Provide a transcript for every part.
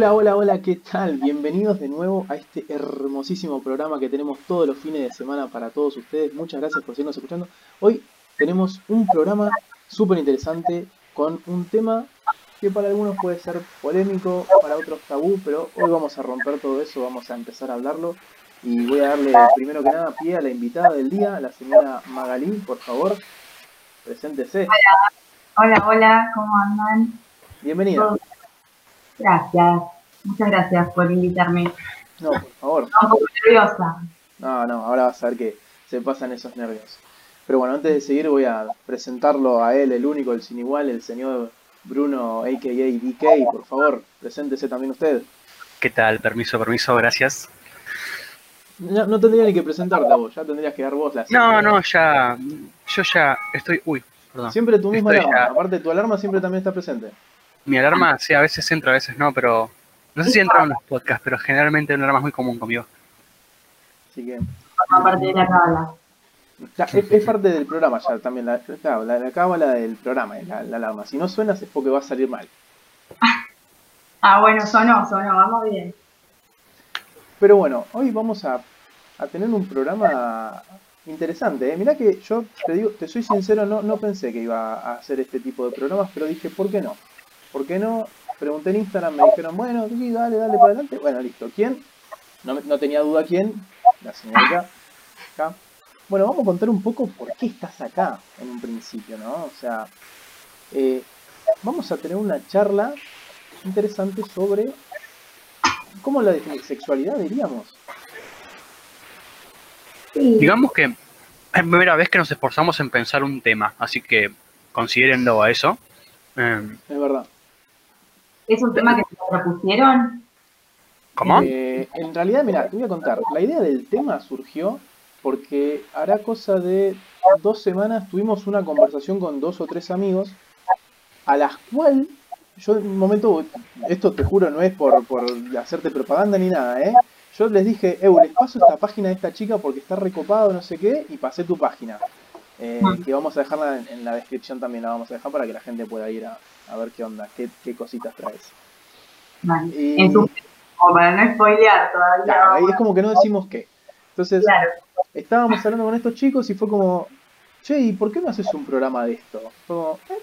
Hola, hola, hola, ¿qué tal? Bienvenidos de nuevo a este hermosísimo programa que tenemos todos los fines de semana para todos ustedes. Muchas gracias por seguirnos escuchando. Hoy tenemos un programa súper interesante con un tema que para algunos puede ser polémico, para otros tabú, pero hoy vamos a romper todo eso, vamos a empezar a hablarlo. Y voy a darle primero que nada pie a la invitada del día, la señora Magalí, por favor, preséntese. Hola, hola, hola, ¿cómo andan? Bienvenida. Gracias, muchas gracias por invitarme. No, por favor. Estoy un poco nerviosa. No, no, ahora vas a ver que se pasan esos nervios. Pero bueno, antes de seguir voy a presentarlo a él, el único, el sin igual, el señor Bruno, a.k.a. DK. Por favor, preséntese también usted. ¿Qué tal? Permiso, permiso, gracias. No, no tendría ni que presentarte a vos, ya tendrías que dar vos la No, no, ya. Yo ya estoy. Uy, perdón. Siempre tu misma Estoy alarma. ya- Aparte, tu alarma siempre también está presente. Mi alarma, sí, a veces entra, a veces no, pero. No sé si entra en los podcasts, pero generalmente una alarma es muy común conmigo. Así que. Forma parte de la cábala. ya, es, es parte del programa ya también. La, claro, la, la cábala del programa, la, la alarma. Si no suenas es porque va a salir mal. Ah, bueno, sonó, sonó, vamos bien. Pero bueno, hoy vamos a, a tener un programa interesante. ¿eh? Mirá que yo te digo, te soy sincero, no, no pensé que iba a hacer este tipo de programas, pero dije, ¿por qué no? ¿Por qué no? Pregunté en Instagram, me dijeron, bueno, sí, dale, dale para adelante. Bueno, listo. ¿Quién? No, no tenía duda quién. La señorita. Acá. Bueno, vamos a contar un poco por qué estás acá en un principio, ¿no? O sea, eh, vamos a tener una charla interesante sobre cómo la sexualidad, diríamos. Sí, Digamos que es la primera vez que nos esforzamos en pensar un tema, así que considérenlo a eso. Eh, Es verdad. Es un tema que se propusieron. ¿Cómo? Eh, en realidad, mira, te voy a contar. La idea del tema surgió porque hará cosa de dos semanas tuvimos una conversación con dos o tres amigos a las cuales yo en un momento, esto te juro no es por, por hacerte propaganda ni nada, ¿eh? Yo les dije, Eu, les paso esta página de esta chica porque está recopado, no sé qué, y pasé tu página. Eh, que vamos a dejarla en, en la descripción también, la vamos a dejar para que la gente pueda ir a, a ver qué onda, qué, qué cositas traes. Vale. Y- En su como para no spoilear todavía. Claro, ahí es como que no decimos qué. Entonces, Claro. estábamos hablando con estos chicos y fue como, che, ¿y por qué no haces un programa de esto? Fue como, "Eh,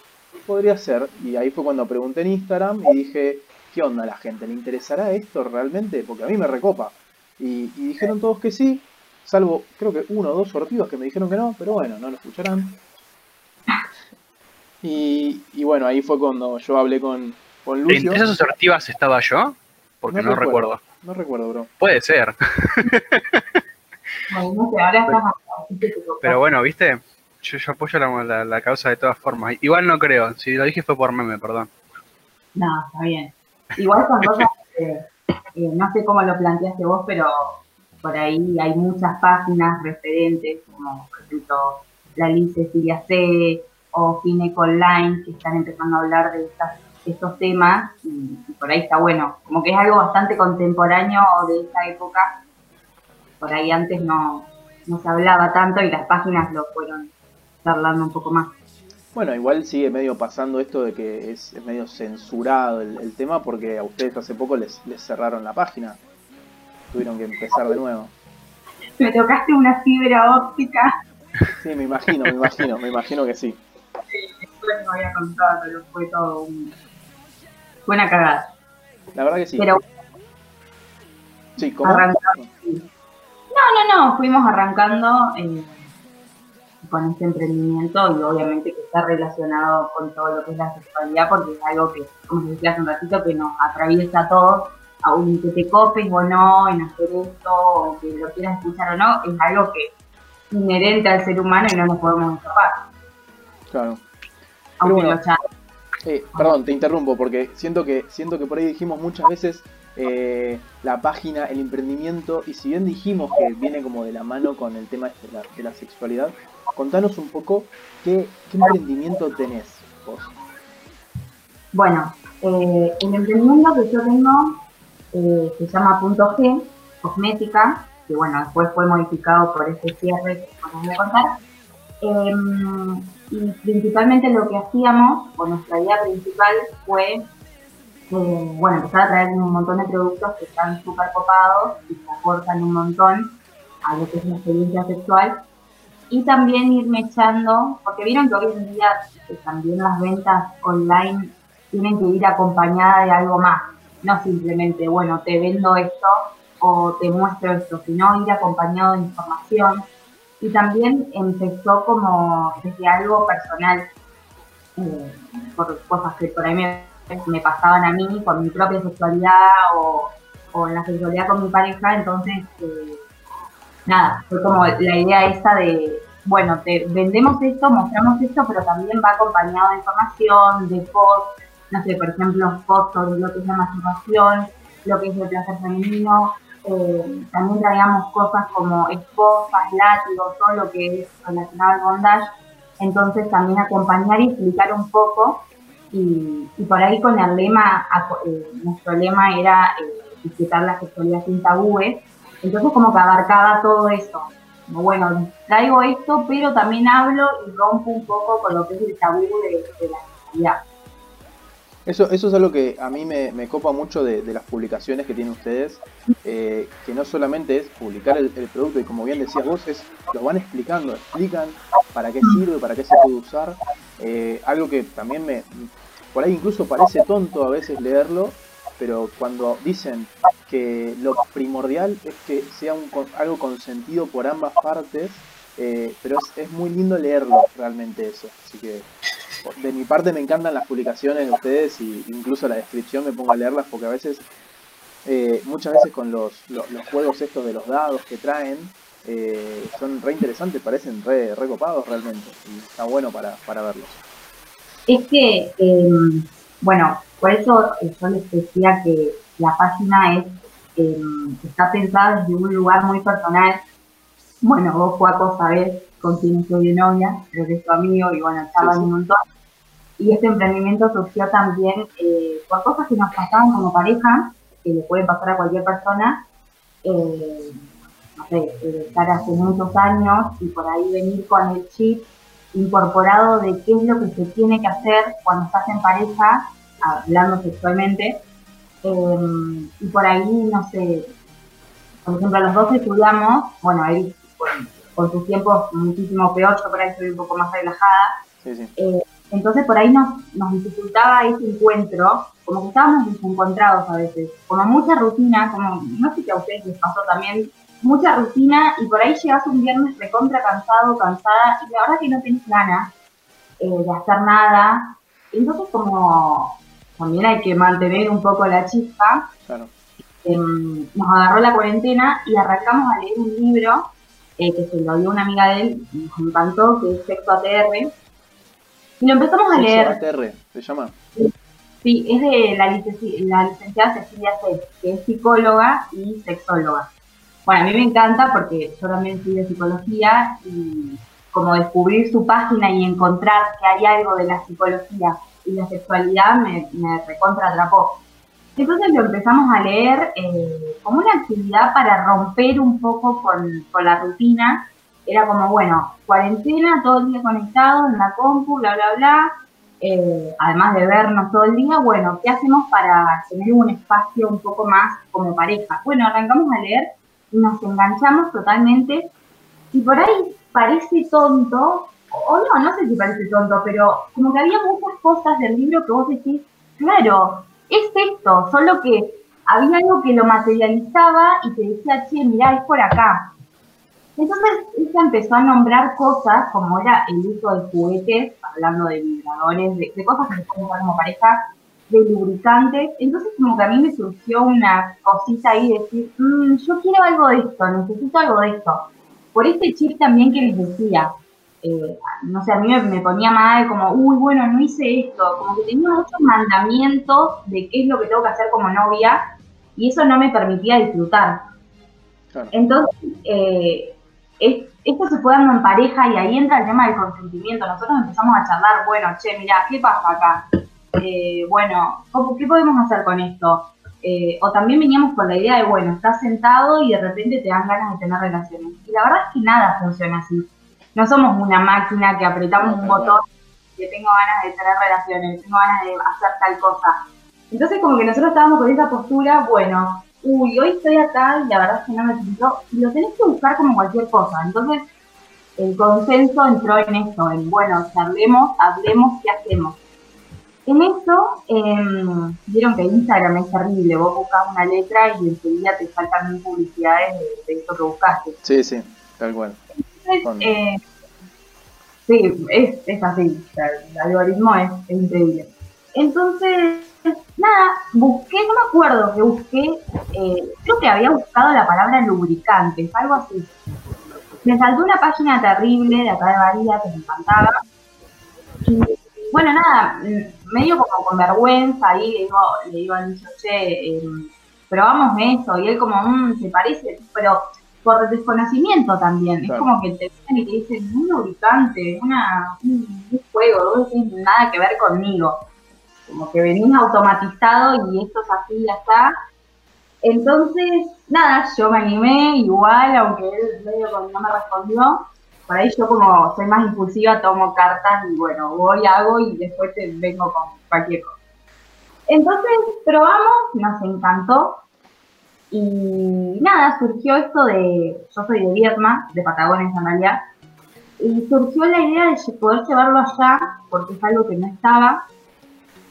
podría ser. Y ahí fue cuando pregunté en Instagram y dije, ¿qué onda a la gente? ¿Le interesará esto realmente? Porque a mí me recopa. Y, y dijeron todos que sí, salvo creo que uno o dos sortivos que me dijeron que no, pero bueno, no lo escucharán. Y, y bueno, ahí fue cuando yo hablé con, con Lucio. ¿Entre esas asertivas estaba yo? Porque no, recuerdo. No recuerdo, bro. Puede ser. Pero bueno, ¿viste? Yo, yo apoyo la, la- la causa de todas formas. Igual no creo. Si lo dije fue por meme, perdón. No, está bien. Igual son cosas que, eh, no sé cómo lo planteaste vos, pero por ahí hay muchas páginas referentes, como por ejemplo la Liz Cecilia C o Fineco Online, que están empezando a hablar de estas- estos temas, y, y por ahí está bueno. Como que es algo bastante contemporáneo de esta época. Por ahí antes no, no se hablaba tanto y las páginas lo fueron charlando un poco más. Bueno, igual sigue medio pasando esto de que es, es medio censurado el, el tema porque a ustedes hace poco les, les cerraron la página. Tuvieron que empezar de nuevo. Me tocaste una fibra óptica. Sí, me imagino, me imagino, me imagino que sí. Después pero fue todo un... Fue una cagada. La verdad que sí. Pero Sí, ¿cómo? arrancamos. No, no, no, fuimos arrancando eh, con este emprendimiento y obviamente que está relacionado con todo lo que es la sexualidad porque es algo que, como te decía hace un ratito, que nos atraviesa a todos, aun que te copes o no en hacer esto, o que lo quieras escuchar o no, es algo que es inherente al ser humano y no nos podemos escapar. Claro. Aunque bueno. lo cha- Eh, perdón, te interrumpo porque siento que siento que por ahí dijimos muchas veces eh, la página, el emprendimiento, y si bien dijimos que viene como de la mano con el tema de la, de la sexualidad, contanos un poco qué, qué emprendimiento tenés vos. Bueno, eh, el emprendimiento que yo tengo eh, se llama Punto G, cosmética, que bueno, después fue modificado por ese cierre que les voy a contar. Y principalmente lo que hacíamos, o nuestra idea principal fue eh, bueno, empezar a traer un montón de productos que están súper copados y que aportan un montón a lo que es una experiencia sexual. Y también irme echando, porque vieron que hoy en día también las ventas online tienen que ir acompañadas de algo más, no simplemente, bueno, te vendo esto o te muestro esto, sino ir acompañado de información. Y también empezó como desde algo personal, eh, por cosas que por ahí me, me, pasaban a mí, por mi propia sexualidad o, o en la sexualidad con mi pareja, entonces, eh, nada, fue como la idea esta de, bueno, te vendemos esto, mostramos esto, pero también va acompañado de información, de post, no sé, por ejemplo, fotos de lo que es la masturbación, lo que es el placer femenino, eh, también traíamos cosas como esposas, látigos, todo lo que es relacionado al bondage, entonces también acompañar y explicar un poco, y, por ahí con el lema, eh, nuestro lema era eh, disfrutar la sexualidad sin tabúes, entonces como que abarcaba todo eso, como bueno, traigo esto, pero también hablo y rompo un poco con lo que es el tabú de, la sexualidad. Eso, eso es algo que a mí me, copa mucho de, las publicaciones que tienen ustedes, eh, que no solamente es publicar el, producto y como bien decías vos, es, lo van explicando, explican para qué sirve, para qué se puede usar. Eh, algo que también me, por ahí incluso parece tonto a veces leerlo, pero cuando dicen que lo primordial es que sea un, algo consentido por ambas partes, eh, pero es, es, muy lindo leerlo realmente eso. Así que de mi parte me encantan las publicaciones de ustedes y incluso la descripción me pongo a leerlas porque a veces, eh, muchas veces con los, los, juegos estos de los dados que traen, eh, son re interesantes, parecen re, re copados realmente y está bueno para, para verlos. Es que, em, bueno, por eso yo les decía que la página es em, está pensada desde un lugar muy personal. Bueno, vos, Juaco, sabés con quien estoy de novia, creo que es tu amigo y bueno, estaba un montón. Y este emprendimiento surgió también eh, por cosas que nos pasaban como pareja, que le pueden pasar a cualquier persona. Eh, no sé, eh, estar hace muchos años y por ahí venir con el chip incorporado de qué es lo que se tiene que hacer cuando estás en pareja, hablando sexualmente. y por ahí, no sé, por ejemplo, los dos estudiamos, bueno, él con sus tiempos muchísimo peor, yo por ahí estoy un poco más relajada. Eh, entonces por ahí nos, nos dificultaba ese encuentro, como que estábamos desencontrados a veces, como mucha rutina, como no sé si a ustedes les pasó también, mucha rutina y por ahí llegas un viernes recontra cansado, cansada y la verdad que no tenés ganas eh, de hacer nada. Entonces como también hay que mantener un poco la chispa. Em, nos agarró la cuarentena y arrancamos a leer un libro eh, que se lo dio una amiga de él, nos encantó, que es Sexo ATR. Y lo empezamos a leer. ATR, ¿se llama? Sí, es de la, licenciada Cecilia C, que es psicóloga y sexóloga. Bueno, a mí me encanta porque yo también de psicología y como descubrir su página y encontrar que hay algo de la psicología y la sexualidad me, me recontra atrapó. Entonces lo empezamos a leer eh, como una actividad para romper un poco con, la rutina. Era como, bueno, cuarentena, todo el día conectado en la compu, bla, bla, bla. Eh, además de vernos todo el día, bueno, ¿qué hacemos para tener un espacio un poco más como pareja? Bueno, arrancamos a leer y nos enganchamos totalmente. Y por ahí parece tonto, o no, no sé si parece tonto, pero como que había muchas cosas del libro que vos decís, claro, es esto, solo que había algo que lo materializaba y te decía, che, mirá, es por acá. Entonces ella empezó a nombrar cosas como era el uso de juguetes, hablando de vibradores, de, cosas que se pueden usar como pareja, de lubricantes. Entonces como que a mí me surgió una cosita ahí de decir, mm, yo quiero algo de esto, necesito algo de esto. Por este chip también que les decía, eh, no sé, a mí me, ponía mal, como, uy, bueno, no hice esto, como que tenía muchos mandamientos de qué es lo que tengo que hacer como novia y eso no me permitía disfrutar. Entonces, eh, esto se fue dando en pareja y ahí entra el tema del consentimiento. Nosotros empezamos a charlar, bueno, che, mira, ¿qué pasa acá? Eh, bueno, ¿qué podemos hacer con esto? o también veníamos con la idea de, bueno, estás sentado y de repente te dan ganas de tener relaciones. Y la verdad es que nada funciona así no somos una máquina que apretamos un botón y que tengo ganas de tener relaciones, tengo ganas de hacer tal cosa. Entonces como que nosotros estábamos con esa postura, bueno, uy, hoy estoy acá y la verdad es que no me siento, y lo tenés que buscar como cualquier cosa. Entonces el consenso entró en esto, en bueno, charlemos, hablemos, ¿qué hacemos? En eso, eh, vieron que Instagram es terrible, vos buscas una letra y enseguida te saltan mil publicidades de, de, esto que buscaste. Sí, sí, tal cual. Entonces, eh, sí, es, es así, el algoritmo es, es, increíble. Entonces, nada, busqué, no me acuerdo que busqué, eh, creo que había buscado la palabra lubricantes, algo así. Me saltó una página terrible de acá de Bahía que me encantaba. Y bueno, nada, medio como con vergüenza ahí le digo, le digo a Nicho, che, eh, probamos eso, y él como, mmm, se parece, pero por desconocimiento también, claro. es como que te dicen y te dicen, un lubricante, una, un, un juego, no tiene nada que ver conmigo, como que venís automatizado y esto es así y está. Entonces, nada, yo me animé igual, aunque él medio no me respondió, por ahí yo como soy más impulsiva, tomo cartas y bueno, voy, hago y después te vengo con cualquier cosa. Entonces probamos, nos encantó y nada, surgió esto de, yo soy de Vietma, de Patagonia en realidad, y surgió la idea de poder llevarlo allá, porque es algo que no estaba,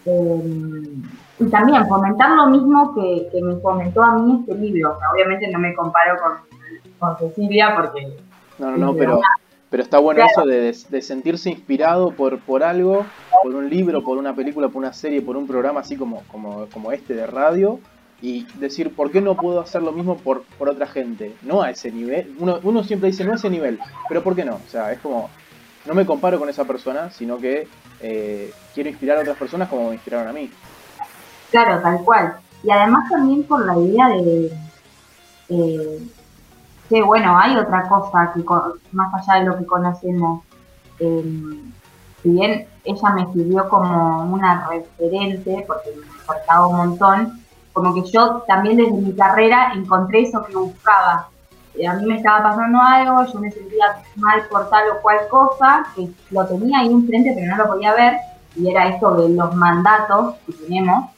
eh, y también fomentar lo mismo que, que, me fomentó a mí este libro, o sea, obviamente no me comparo con, con Cecilia porque... No, no, no, pero... Pero está bueno claro. eso de, de, sentirse inspirado por, por algo, por un libro, por una película, por una serie, por un programa así como, como, como este de radio, y decir, ¿por qué no puedo hacer lo mismo por, por otra gente? No a ese nivel. Uno, uno siempre dice, no a ese nivel, pero ¿por qué no? O sea, es como, no me comparo con esa persona, sino que eh, quiero inspirar a otras personas como me inspiraron a mí. Claro, tal cual. Y además también por la idea de... Eh, que bueno, hay otra cosa que más allá de lo que conocemos. Eh, si bien ella me sirvió como una referente, porque me importaba un montón, como que yo también desde mi carrera encontré eso que buscaba. Eh, a mí me estaba pasando algo, yo me sentía mal por tal o cual cosa, que lo tenía ahí enfrente pero no lo podía ver, y era esto de los mandatos que tenemos.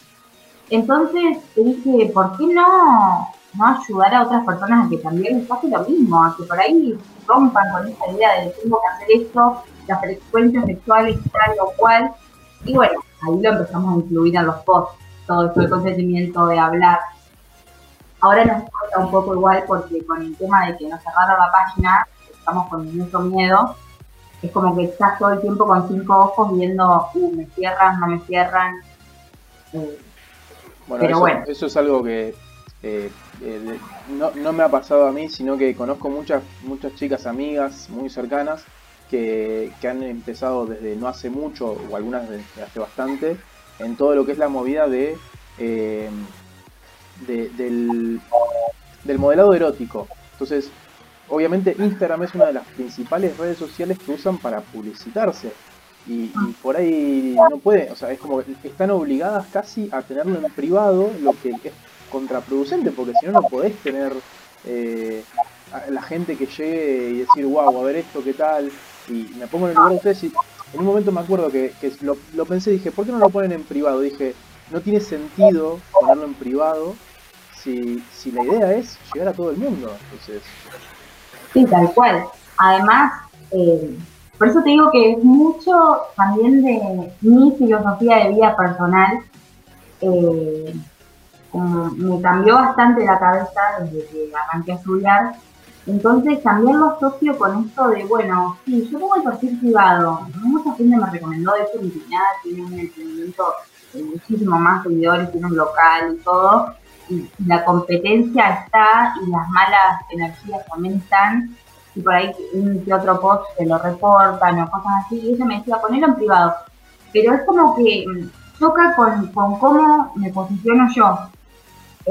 Entonces dije, ¿por qué no no ayudar a otras personas a que también les pase lo mismo, a que por ahí rompan con esa idea de tengo que hacer esto, las frecuencias sexuales tal o cual. Y bueno, ahí lo empezamos a incluir en los posts, todo esto de consentimiento, de hablar. Ahora nos cuesta un poco igual porque con el tema de que nos cerraron la página, estamos con mucho miedo, es como que estás todo el tiempo con cinco ojos viendo, uh, me cierran, no me cierran. Eh, bueno, pero eso, bueno, eso es algo que eh, eh, no, no, me ha pasado a mí, sino que conozco muchas, muchas chicas amigas muy cercanas que, que, han empezado desde no hace mucho, o algunas desde hace bastante, en todo lo que es la movida de, de del, del modelado erótico. Entonces, obviamente Instagram es una de las principales redes sociales que usan para publicitarse. Y, por ahí no puede, o sea, es como están obligadas casi a tenerlo en privado, lo que es contraproducente, porque si no, no podés tener eh, la gente que llegue y decir, wow, a ver esto, qué tal. Y me pongo en el lugar de ustedes y en un momento me acuerdo que, que lo, lo, pensé, dije, ¿por qué no lo ponen en privado? Dije, no tiene sentido ponerlo en privado si, si la idea es llegar a todo el mundo. Entonces... Sí, tal cual. Además, eh, por eso te digo que es mucho también de mi filosofía de vida personal. Eh, me cambió bastante la cabeza desde que arranqué a estudiar. Entonces también lo asocio con esto de, bueno, sí, yo tengo el perfil privado. Mucha gente me recomendó eso, mi cuñada tiene un emprendimiento de muchísimo más seguidores, tiene un local y todo. Y la competencia está y las malas energías también están. Y por ahí un que otro post se lo reportan o cosas así. Y ella me decía, ponelo en privado. Pero es como que choca con, con cómo me posiciono yo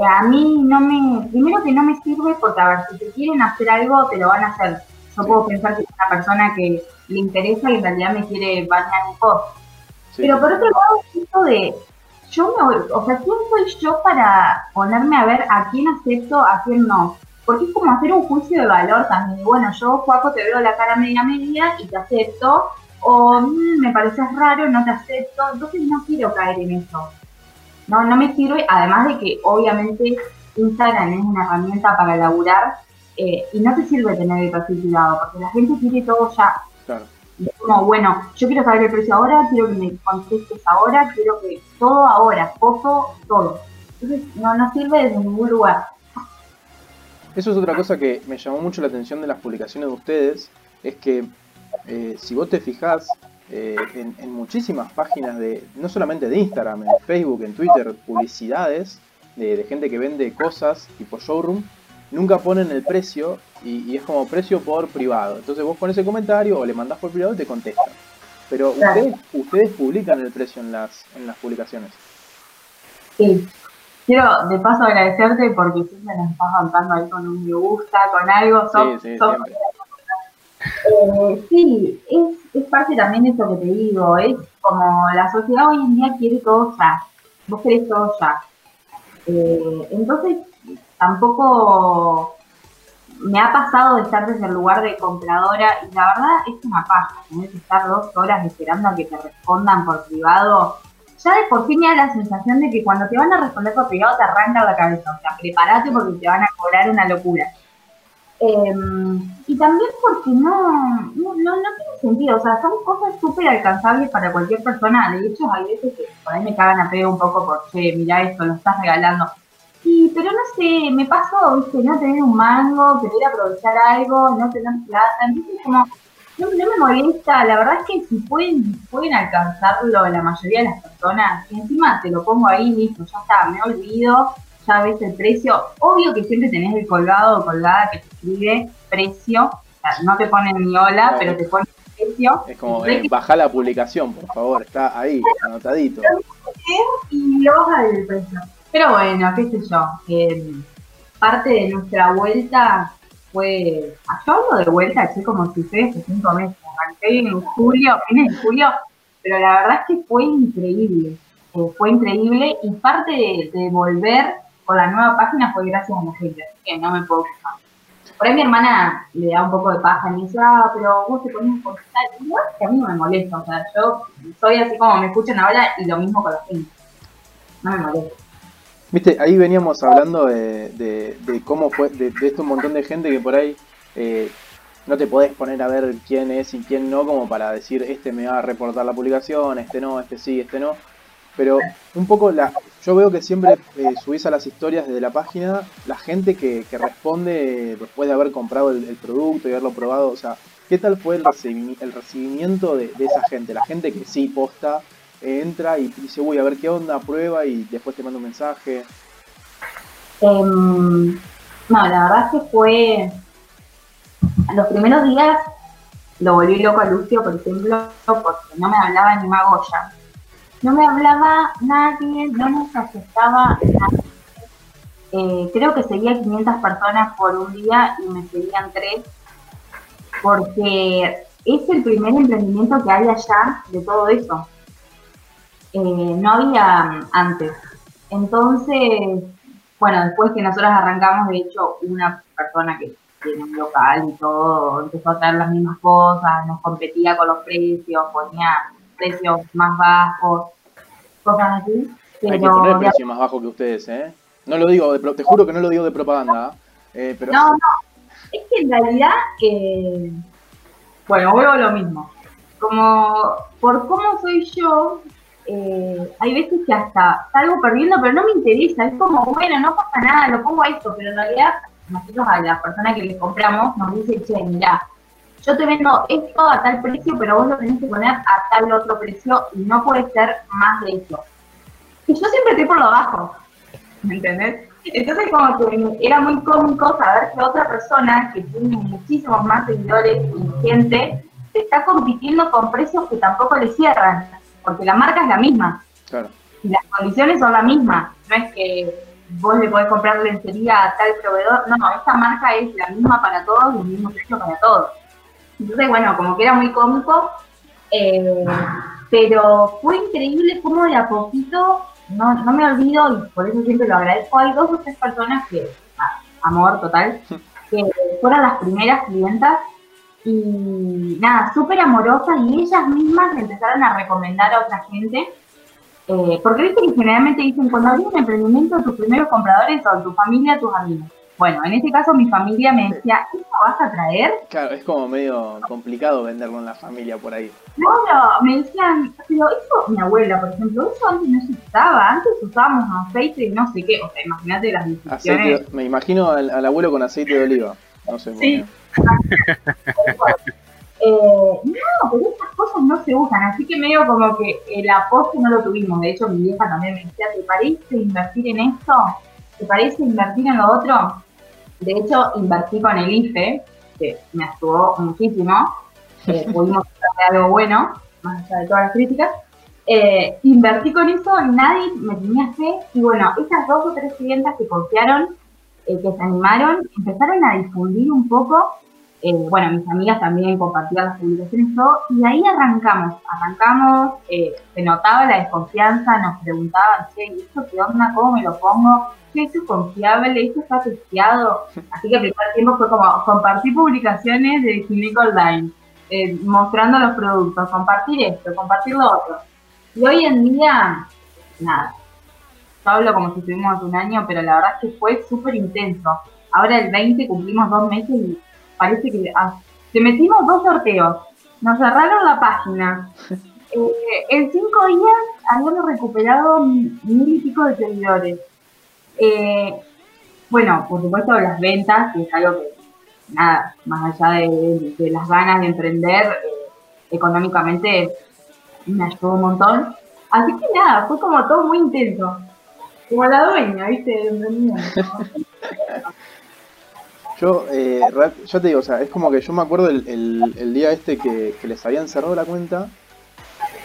a mí no me, primero que no me sirve porque, a ver, si te quieren hacer algo, te lo van a hacer. Yo puedo pensar que es una persona que le interesa y en realidad me quiere bañar un post. Sí. Pero por otro lado, esto de, yo me, o sea, ¿quién soy yo para ponerme a ver a quién acepto, a quién no? Porque es como hacer un juicio de valor también. Bueno, yo, Juaco, te veo la cara media media y te acepto, o mmm, me pareces raro, no te acepto, entonces no quiero caer en eso. no, no me sirve, además de que obviamente Instagram es una herramienta para laburar eh, y no te sirve tener el perfil privado, porque la gente quiere todo ya. Claro. Y como, bueno, yo quiero saber el precio ahora, quiero que me contestes ahora, quiero que todo ahora, foto, todo. Entonces, no, no sirve desde ningún lugar. Eso es otra cosa que me llamó mucho la atención de las publicaciones de ustedes, es que eh, si vos te fijás eh, en, muchísimas páginas de, no solamente de Instagram, en Facebook, en Twitter, publicidades de, de gente que vende cosas tipo showroom, nunca ponen el precio y, y es como precio por privado. Entonces vos pones el comentario o le mandás por privado y te contestan. Pero Claro. ustedes, ustedes publican el precio en las, en las publicaciones. Sí. Quiero de paso agradecerte porque siempre nos estás bancando ahí con un me gusta, con algo. Sí, sos- sí, sos- siempre. Eh, sí, es, es parte también de esto que te digo, es como la sociedad hoy en día quiere todo ya, vos querés todo ya. Eh, entonces, tampoco me ha pasado de estar desde el lugar de compradora y la verdad es una paja, tener que estar dos horas esperando a que te respondan por privado. Ya de por sí me da la sensación de que cuando te van a responder por privado te arranca la cabeza, o sea, prepárate porque te van a cobrar una locura. Eh, y también porque no, no, no, tiene sentido, o sea, son cosas súper alcanzables para cualquier persona. De hecho, hay veces que por ahí me cagan a pedo un poco por, che, mira esto, lo estás regalando. Sí, pero no sé, me pasó, viste, no tener un mango, querer aprovechar algo, no tener plata. Entonces, como, no, no me molesta. La verdad es que si pueden, pueden alcanzarlo la mayoría de las personas, y encima te lo pongo ahí, listo, ya está, me olvido, ya ves el precio. Obvio que siempre tenés el colgado o colgada que te escribe precio, o sea, no te ponen ni hola, pero te ponen precio. Es como, Y eh, baja la publicación, por favor, está ahí, anotadito. y lo vas a ver el precio. Pero bueno, qué sé yo. eh, parte de nuestra vuelta fue. Yo hablo de vuelta, así como si fuera hace cinco meses. Arranqué en julio, fines de julio, pero la verdad es que fue increíble. eh, fue increíble y parte de, volver con la nueva página fue gracias a la gente, así que no me puedo quejar. Por ahí mi hermana le da un poco de paja y me dice, ah, pero vos te pones contestar. Y Igual que a mí no me molesta, o sea, yo soy así como me escuchan ahora y lo mismo con la gente. No me molesta. Viste, ahí veníamos hablando de, de- cómo fue, de, de esto un montón de gente que por ahí eh, no te podés poner a ver quién es y quién no, como para decir, este me va a reportar la publicación, este no, este sí, este no. Pero un poco, la, yo veo que siempre eh, subís a las historias desde la página la gente que, que responde después de haber comprado el, producto y haberlo probado. O sea, ¿qué tal fue el, recibimi- el recibimiento de, de esa gente? La gente que sí posta, entra y dice, uy, a ver qué onda, prueba y después te manda un mensaje. Em, no, la verdad que fue. Los primeros días lo volví loco a Lucio, por ejemplo, porque no me hablaba ni Magoya. No me hablaba nadie, no nos aceptaba nadie. Eh, creo que seguía 500 personas por un día y me seguían tres, porque es el primer emprendimiento que hay allá de todo eso. Eh, no había antes. Entonces, bueno, después que nosotros arrancamos, de hecho, una persona que tiene un local y todo, empezó a traer las mismas cosas, nos competía con los precios, ponía precios más bajos, cosas así. Pero Hay que poner de- precio más bajo que ustedes, ¿eh? No lo digo, de pro- te juro que no lo digo de propaganda, ¿eh? pero no, no, es que en realidad, eh, bueno, vuelvo a lo mismo. Como por cómo soy yo, eh, hay veces que hasta salgo perdiendo, pero no me interesa. Es como, bueno, no pasa nada, lo pongo a esto, pero en realidad nosotros a la persona que le compramos nos dice, che, mirá, yo te vendo esto a tal precio, pero vos lo tenés que poner a tal otro precio y no puede ser más de eso. Y yo siempre estoy por lo bajo, ¿me entendés? Entonces como que era muy cómico saber que otra persona que tiene muchísimos más seguidores y gente está compitiendo con precios que tampoco le cierran, porque la marca es la misma claro. y las condiciones son las mismas. No es que vos le podés comprar lencería a tal proveedor, no, esta marca es la misma para todos y el mismo precio para todos. Entonces, bueno, como que era muy cómico, eh, pero fue increíble cómo de a poquito, no, no me olvido y por eso siempre lo agradezco, hay dos o tres personas que, ah, amor total, que fueron las primeras clientas y nada, súper amorosas y ellas mismas empezaron a recomendar a otra gente Eh, porque viste que generalmente dicen, cuando abrís un emprendimiento, tus primeros compradores son tu familia, tus amigos. Bueno, en este caso mi familia me decía, ¿esto vas a traer? Claro, es como medio complicado venderlo en la familia por ahí. No, no, me decían, pero eso, mi abuela, por ejemplo, eso antes no se usaba, antes usábamos aceite y no sé qué, o sea, imagínate las. Aceite, me imagino al, al abuelo con aceite de oliva, no sé. Sí. Eh, no, pero estas cosas no se usan, así que medio como que el apoyo no lo tuvimos. De hecho, mi vieja también me decía, ¿te parece invertir en esto? ¿Te parece invertir en lo otro? De hecho, invertí con el IFE, que me ayudó muchísimo. Eh, pudimos hacer algo bueno, más allá de todas las críticas. Eh, invertí con eso, nadie me tenía fe. Y bueno, esas dos o tres clientas que confiaron, eh, que se animaron, empezaron a difundir un poco eh, bueno, mis amigas también compartían las publicaciones todo, y ahí arrancamos, arrancamos, eh, se notaba la desconfianza, nos preguntaban, che, ¿y esto qué onda? ¿Cómo me lo pongo? Che, ¿esto es confiable? ¿Esto está testeado? Así que el primer tiempo fue como compartir publicaciones de Gineco Online, eh, mostrando los productos, compartir esto, compartir lo otro. Y hoy en día, nada, yo hablo como si estuvimos un año, pero la verdad es que fue súper intenso. Ahora el 20 cumplimos dos meses y parece que ah, te metimos dos sorteos, nos cerraron la página. Eh, en cinco días habíamos recuperado mil y pico de seguidores. Eh, bueno, por supuesto las ventas, que es algo que, nada, más allá de, las ganas de emprender, eh, económicamente me ayudó un montón. Así que nada, fue como todo muy intenso. Como la dueña, ¿viste? De. Yo, eh, yo te digo, o sea, es como que yo me acuerdo el, el, día este que, les habían cerrado la cuenta.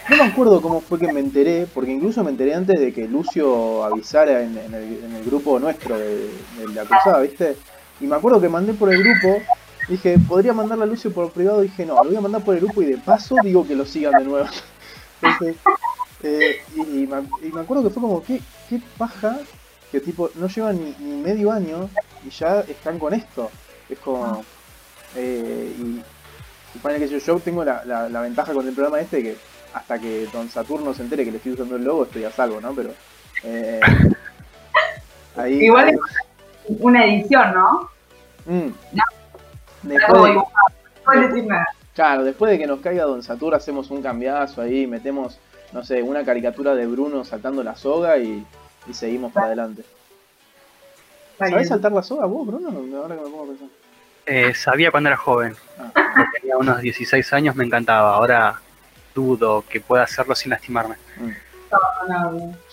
No me acuerdo cómo fue que me enteré, porque incluso me enteré antes de que Lucio avisara en, el, grupo nuestro de, la cruzada, ¿viste? Y me acuerdo que mandé por el grupo, dije, podría mandarle a Lucio por privado, dije, no, lo voy a mandar por el grupo y de paso digo que lo sigan de nuevo. Entonces, eh, y, me, acuerdo que fue como, ¿qué, qué paja que tipo no llevan ni, medio año y ya están con esto. Es como... Eh, y supone que yo, tengo la, la, ventaja con el programa este que hasta que Don Saturno se entere que le estoy usando el logo estoy a salvo, ¿no? Pero... Eh, ahí, Igual es una edición, ¿no? Mm. no. Después claro, después de que nos caiga Don Saturno hacemos un cambiazo ahí, metemos, no sé, una caricatura de Bruno saltando la soga y y seguimos para adelante. ¿Sabes saltar la soga vos, Bruno? Ahora que me pongo a pensar. Eh, sabía cuando era joven. Ah. Tenía unos 16 años, me encantaba. Ahora dudo que pueda hacerlo sin lastimarme. Mm.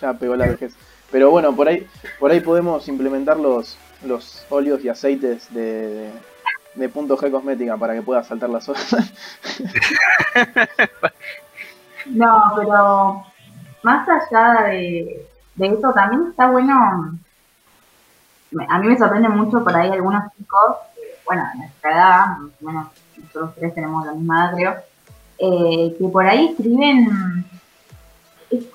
Ya pegó la vejez. Pero bueno, por ahí, por ahí podemos implementar los, los óleos y aceites de, de, punto G cosmética para que pueda saltar la soga. no, pero más allá de, de eso también está bueno, a mí me sorprende mucho por ahí algunos chicos, bueno, en nuestra edad, menos nosotros tres tenemos la misma edad creo, eh, que por ahí escriben,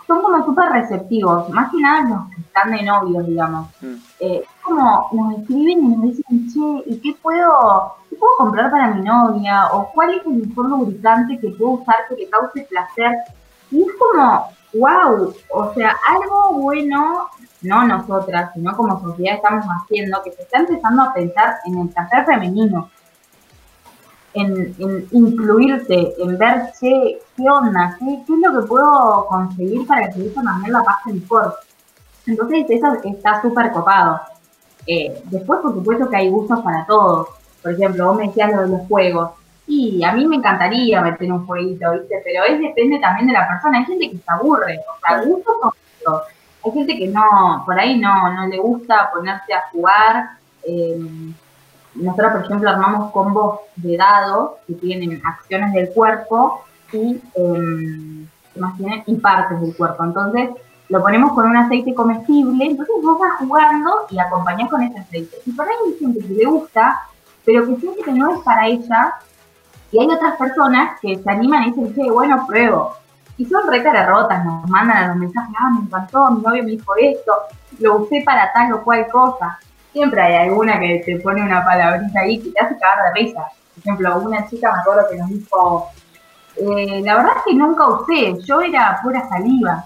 son como súper receptivos, más que nada los que están de novios, digamos. Mm. Eh, es como nos escriben y nos dicen, che, ¿y qué puedo, qué puedo comprar para mi novia? ¿O cuál es el mejor lubricante que puedo usar que le cause placer? Y es como, wow, o sea, algo bueno, no nosotras, sino como sociedad estamos haciendo, que se está empezando a pensar en el placer femenino, en, incluirte, en ver, qué onda, ¿Qué, es lo que puedo conseguir para que eso también la pase mejor. Entonces eso está súper copado. Eh, después, por supuesto que hay gustos para todos. Por ejemplo, vos me decías lo de los juegos. Y a mí me encantaría meter un jueguito, ¿viste? Pero es depende también de la persona. Hay gente que se aburre, o sea, gustos con Hay gente que no, por ahí no, no le gusta ponerse a jugar. Eh, nosotros, por ejemplo, armamos combos de dados que tienen acciones del cuerpo y, eh, más tienen? y partes del cuerpo. Entonces, lo ponemos con un aceite comestible, entonces vos vas jugando y acompañás con ese aceite. Y por ahí hay gente que le gusta, pero que siente que no es para ella, y hay otras personas que se animan y dicen, che, bueno, pruebo. Y son re rotas, nos mandan a los mensajes, ah, me encantó, mi novio me dijo esto, lo usé para tal o cual cosa. Siempre hay alguna que te pone una palabrita ahí que te hace cagar de risa. Por ejemplo, una chica me acuerdo que nos dijo, eh, la verdad es que nunca usé, yo era pura saliva.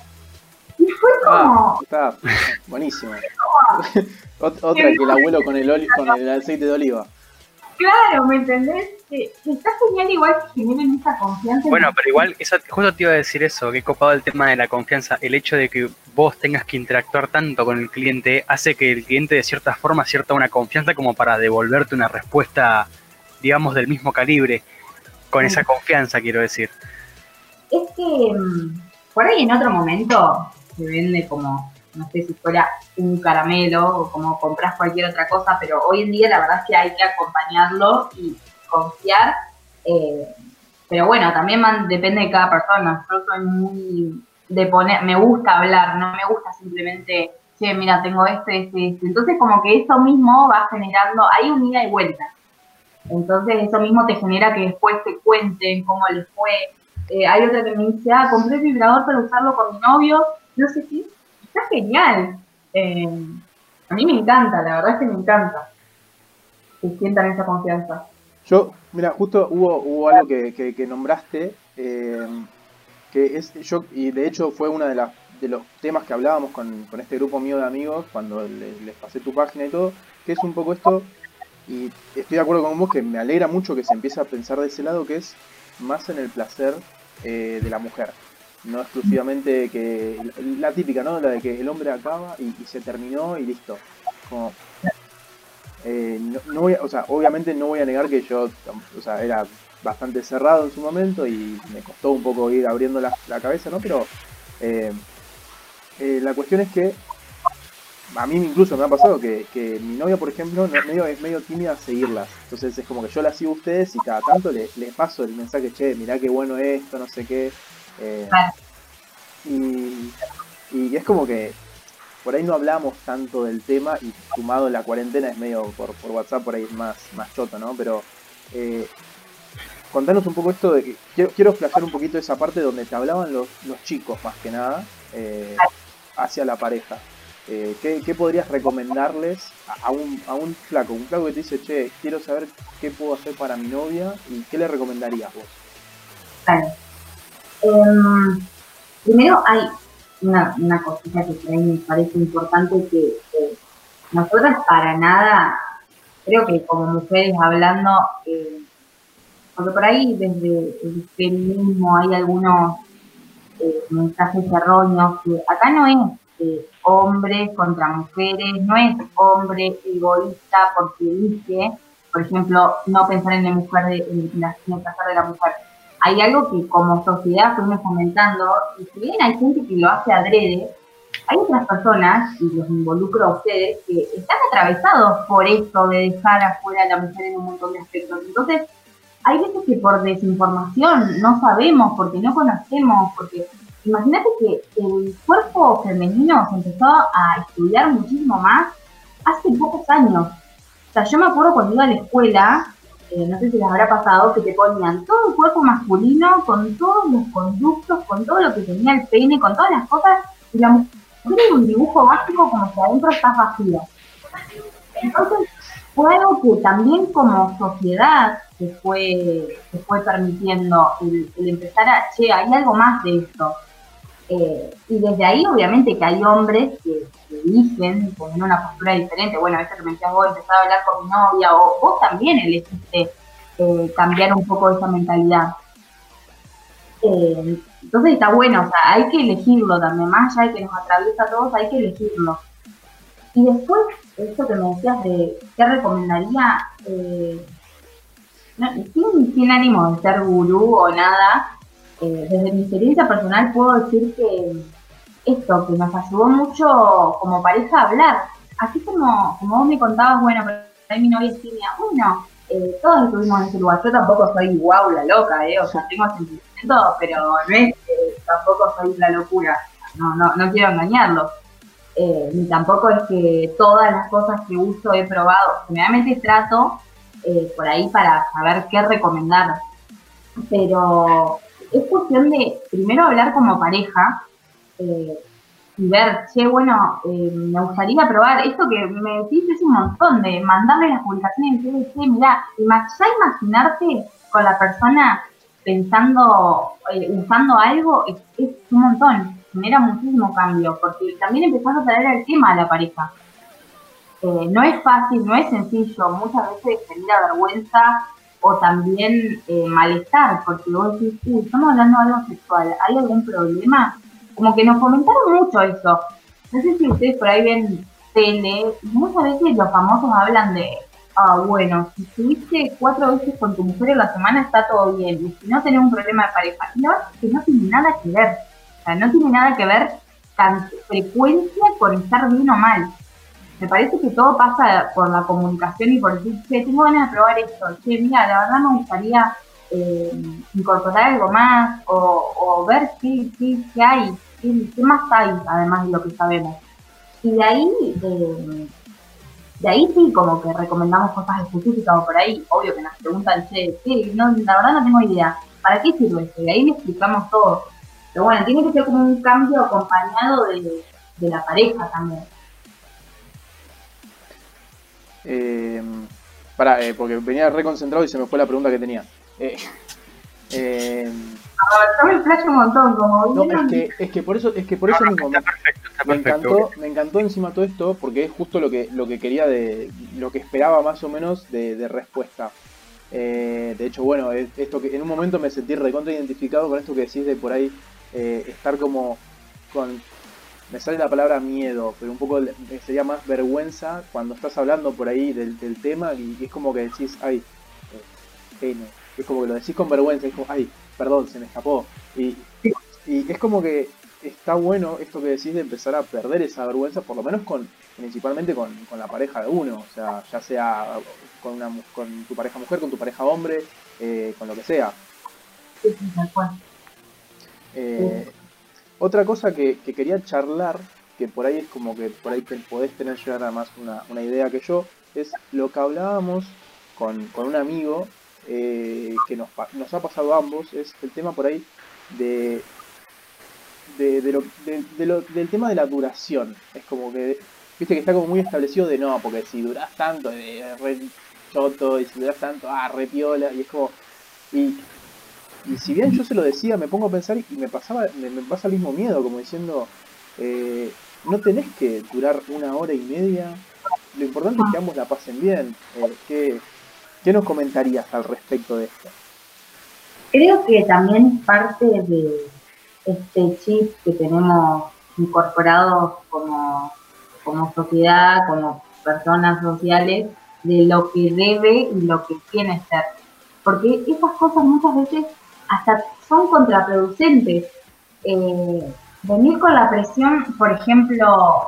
Y fue Ah, como, está buenísimo. Ot- Otra que el abuelo con el, oli- con el aceite de oliva. Claro, ¿me entendés? Que está genial igual que generen esa confianza. en Bueno, pero igual, eso, justo te iba a decir eso, que copado el tema de la confianza. El hecho de que vos tengas que interactuar tanto con el cliente hace que el cliente de cierta forma cierta una confianza como para devolverte una respuesta, digamos, del mismo calibre. Con esa confianza, quiero decir. Es que mm, por ahí en otro momento se vende como, no sé si fuera un caramelo o como compras cualquier otra cosa, pero hoy en día la verdad es que hay que acompañarlo y confiar. eh, pero bueno, también man- depende de cada persona. Yo soy muy de poner, me gusta hablar, no me gusta simplemente, che, mira, tengo este, este, este. Entonces como que eso mismo va generando, hay un ida y vuelta. Entonces eso mismo te genera que después te cuenten cómo les fue, eh, hay otra que me dice, ah, compré el vibrador para usarlo con mi novio, no sé qué, está genial. Eh, a mí me encanta, la verdad es que me encanta que sientan esa confianza. Yo, mira, justo hubo, hubo algo que, que- que nombraste, eh, que es, yo, y de hecho fue uno de, las de los temas que hablábamos con, este grupo mío de amigos cuando le- les pasé tu página y todo, que es un poco esto, y estoy de acuerdo con vos que me alegra mucho que se empiece a pensar de ese lado, que es más en el placer eh, de la mujer. No exclusivamente que la típica, ¿no? La de que el hombre acaba y, se terminó y listo. Eh, no, voy a- o sea, obviamente no voy a negar que yo, o sea, era bastante cerrado en su momento y me costó un poco ir abriendo la, la cabeza, ¿no? Pero eh, eh, la cuestión es que a mí incluso me ha pasado que, que mi novia, por ejemplo, es medio tímida a seguirlas. Entonces es como que yo las sigo a ustedes y cada tanto les, les paso el mensaje, che, mirá qué bueno esto, no sé qué. Eh, y, y es como que por ahí no hablamos tanto del tema y sumado en la cuarentena es medio por, por WhatsApp por ahí es más, más choto, ¿no? Pero eh, contanos un poco esto de que quiero, quiero flashear un poquito esa parte donde te hablaban los, los chicos más que nada eh, hacia la pareja. Eh, ¿qué, qué podrías recomendarles a, a un, a un flaco? Un flaco que te dice, che, quiero saber qué puedo hacer para mi novia y qué le recomendarías vos. Claro. Em, primero hay una, una cosita que por ahí me parece importante que, que nosotras para nada, creo que como mujeres hablando, eh, porque por ahí desde el feminismo hay algunos eh, mensajes erróneos que acá no es eh, hombres contra mujeres, no es hombre egoísta porque dice, por ejemplo, no pensar en la mujer, de, en, la, en el placer de la mujer hay algo que como sociedad fuimos fomentando, y si bien hay gente que lo hace adrede, hay otras personas, y los involucro a ustedes, que están atravesados por esto de dejar afuera a la mujer en un montón de aspectos. Entonces, hay veces que por desinformación no sabemos, porque no conocemos, porque imagínate que el cuerpo femenino se empezó a estudiar muchísimo más hace pocos años. O sea, yo me acuerdo cuando iba a la escuela, eh, no sé si les habrá pasado, que te ponían todo el cuerpo masculino, con todos los conductos, con todo lo que tenía el pene, con todas las cosas, y la un dibujo básico como que adentro está vacío. Entonces, fue algo que también como sociedad se fue, se fue permitiendo el empezar a, che, hay algo más de esto. Eh, y desde ahí, obviamente, que hay hombres que, que eligen tener una postura diferente. Bueno, a veces me decías vos, empezar a hablar con mi novia, o vos también elegiste eh, cambiar un poco esa mentalidad. Eh, entonces está bueno, o sea, hay que elegirlo también, más allá de que nos atraviesa a todos, hay que elegirlo. Y después, esto que me decías de qué recomendaría, eh, no, sin, sin ánimo de ser gurú o nada, eh, desde mi experiencia personal puedo decir que esto, que nos ayudó mucho como pareja a hablar, así como, vos me contabas, bueno, pero mi novia es tímida, bueno, eh, todos estuvimos en ese lugar, yo tampoco soy guau la loca, eh, o sea, tengo sentimientos, pero no es que tampoco soy la locura, no, no, no quiero engañarlo. Eh, ni tampoco es que todas las cosas que uso he probado, generalmente trato eh, por ahí para saber qué recomendar, pero es cuestión de primero hablar como pareja eh, y ver, che, bueno, eh, me gustaría probar esto que me decís es un montón, de mandarle las publicaciones y decirle, che, mirá, ya imaginarte con la persona pensando, eh, usando algo, es, un montón. genera muchísimo cambio, porque también empezás a traer el tema a la pareja. No es fácil, no es sencillo, muchas veces genera vergüenza o también eh, malestar, porque vos decís, uy, estamos hablando de algo sexual, ¿hay algún problema? Como que nos comentaron mucho eso. No sé si ustedes por ahí ven tele, muchas veces los famosos hablan de, ah, bueno, si estuviste cuatro veces con tu mujer en la semana está todo bien, y si no tenés un problema de pareja, y es que no tiene nada que ver, o sea, no tiene nada que ver tan frecuencia con estar bien o mal. Me parece que todo pasa por la comunicación y por decir, che, tengo ganas de probar esto, che, mira, la verdad me gustaría eh, incorporar algo más o, ver qué, qué, qué hay, qué, más hay, además de lo que sabemos. Y de ahí, de, de ahí sí, como que recomendamos cosas específicas o por ahí, obvio que nos preguntan, che, che, no, la verdad no tengo idea, ¿para qué sirve esto? Y ahí le explicamos todo. Pero bueno, tiene que ser como un cambio acompañado de, de la pareja también. Eh, para, eh, porque venía reconcentrado y se me fue la pregunta que tenía. Eh, eh, me un montón, como no, es que, es que por eso, es que por eso mismo me, encantó, me encantó encima todo esto, porque es justo lo que, lo que quería de, lo que esperaba más o menos de, respuesta. Eh, de hecho, bueno, esto que en un momento me sentí recontra identificado con esto que decís de por ahí eh, estar como con me sale la palabra miedo, pero un poco sería más vergüenza cuando estás hablando por ahí del, tema y, es como que decís, ay, eh, es como que lo decís con vergüenza, es como, ay, perdón, se me escapó. Y, y es como que está bueno esto que decís de empezar a perder esa vergüenza, por lo menos con principalmente con, con la pareja de uno, o sea, ya sea con, una, con tu pareja mujer, con tu pareja hombre, eh, con lo que sea. Eh, otra cosa que, quería charlar, que por ahí es como que por ahí podés tener ya nada más una, idea que yo, es lo que hablábamos con, un amigo eh, que nos, ha pasado a ambos, es el tema por ahí de, de, lo, del tema de la duración. Es como que, viste que está como muy establecido de no, porque si duras tanto, de re choto, y si duras tanto, ah, re piola, y es como... Y y si bien yo se lo decía, me pongo a pensar y me pasaba, me, pasa el mismo miedo, como diciendo, eh, no tenés que durar una hora y media. Lo importante es que ambos la pasen bien. Eh, ¿qué, ¿Qué nos comentarías al respecto de esto? Creo que también parte de este chip que tenemos incorporado como, como sociedad, como personas sociales, de lo que debe y lo que tiene ser. Porque esas cosas muchas veces hasta son contraproducentes. Eh, venir con la presión, por ejemplo,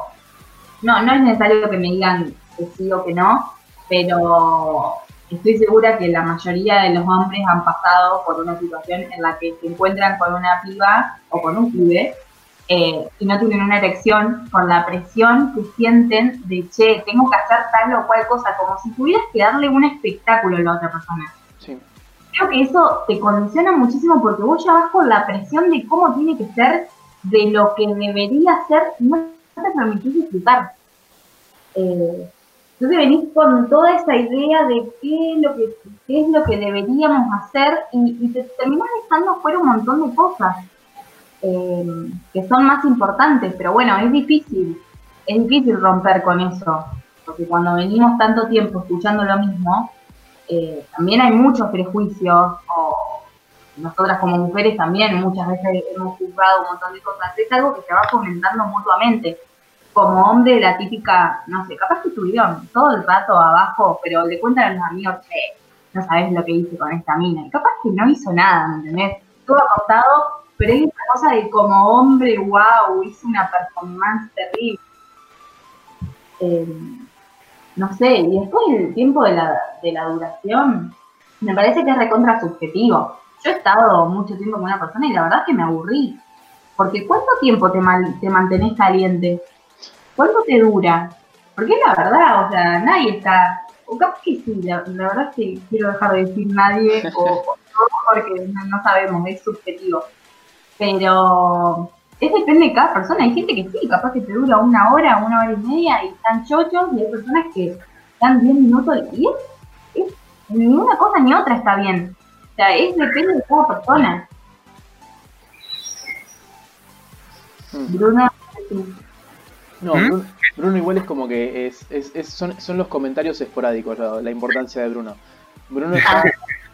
no, no es necesario que me digan que sí o que no, pero estoy segura que la mayoría de los hombres han pasado por una situación en la que se encuentran con una piba o con un pibe eh, y no tienen una erección, con la presión que sienten de, che, tengo que hacer tal o cual cosa, como si tuvieras que darle un espectáculo a la otra persona creo que eso te condiciona muchísimo porque vos ya con la presión de cómo tiene que ser, de lo que debería ser, y no te permitís disfrutar. Eh, entonces venís con toda esa idea de qué es lo que, es lo que deberíamos hacer y, te terminás dejando fuera un montón de cosas eh, que son más importantes, pero bueno, es difícil, es difícil romper con eso, porque cuando venimos tanto tiempo escuchando lo mismo, eh, también hay muchos prejuicios, o nosotras como mujeres también muchas veces hemos juzgado un montón de cosas, es algo que se va comentando mutuamente. Como hombre, la típica, no sé, capaz que estuvieron todo el rato abajo, pero le cuentan a los amigos, che, no sabes lo que hice con esta mina. Y capaz que no hizo nada, ¿me entendés? Todo acostado, pero hay esa cosa de como hombre, wow, hizo una performance terrible. Eh, no sé, y después el tiempo de la, de la duración, me parece que es recontra subjetivo. Yo he estado mucho tiempo con una persona y la verdad es que me aburrí. Porque ¿cuánto tiempo te, te mantenés caliente? ¿Cuánto te dura? Porque es la verdad, o sea, nadie está... O capaz que sí, la, verdad es que quiero dejar de decir nadie o, o porque no sabemos, es subjetivo. Pero es depende de cada persona. Hay gente que sí, capaz que te dura una hora, una hora y media y están chochos, y hay personas que están 10 minutos y es, ni una cosa ni otra está bien. O sea, es depende de cada persona. Mm. Bruno, no, ¿Mm? Bruno, igual es como que es, es, son, son, los comentarios esporádicos la, importancia de Bruno. Bruno está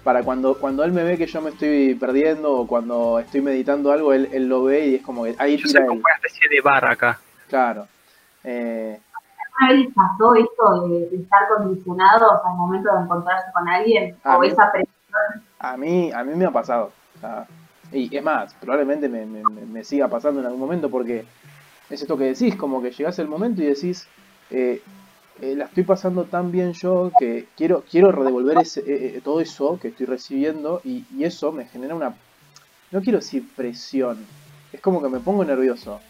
para cuando, cuando él me ve que yo me estoy perdiendo o cuando estoy meditando algo, él, él lo ve y es como que ahí tira como una especie de barra acá. Claro. Eh, ¿Alguna vez pasó esto de, estar condicionados al momento de encontrarse con alguien? ¿O esa presión? A mí, a mí me ha pasado. y es más, probablemente me, me, me, siga pasando en algún momento porque es esto que decís, como que llegás el momento y decís, eh, eh, la estoy pasando tan bien yo que quiero, quiero redevolver ese, todo eso que estoy recibiendo y, y, eso me genera una, no quiero decir presión, es como que me pongo nervioso.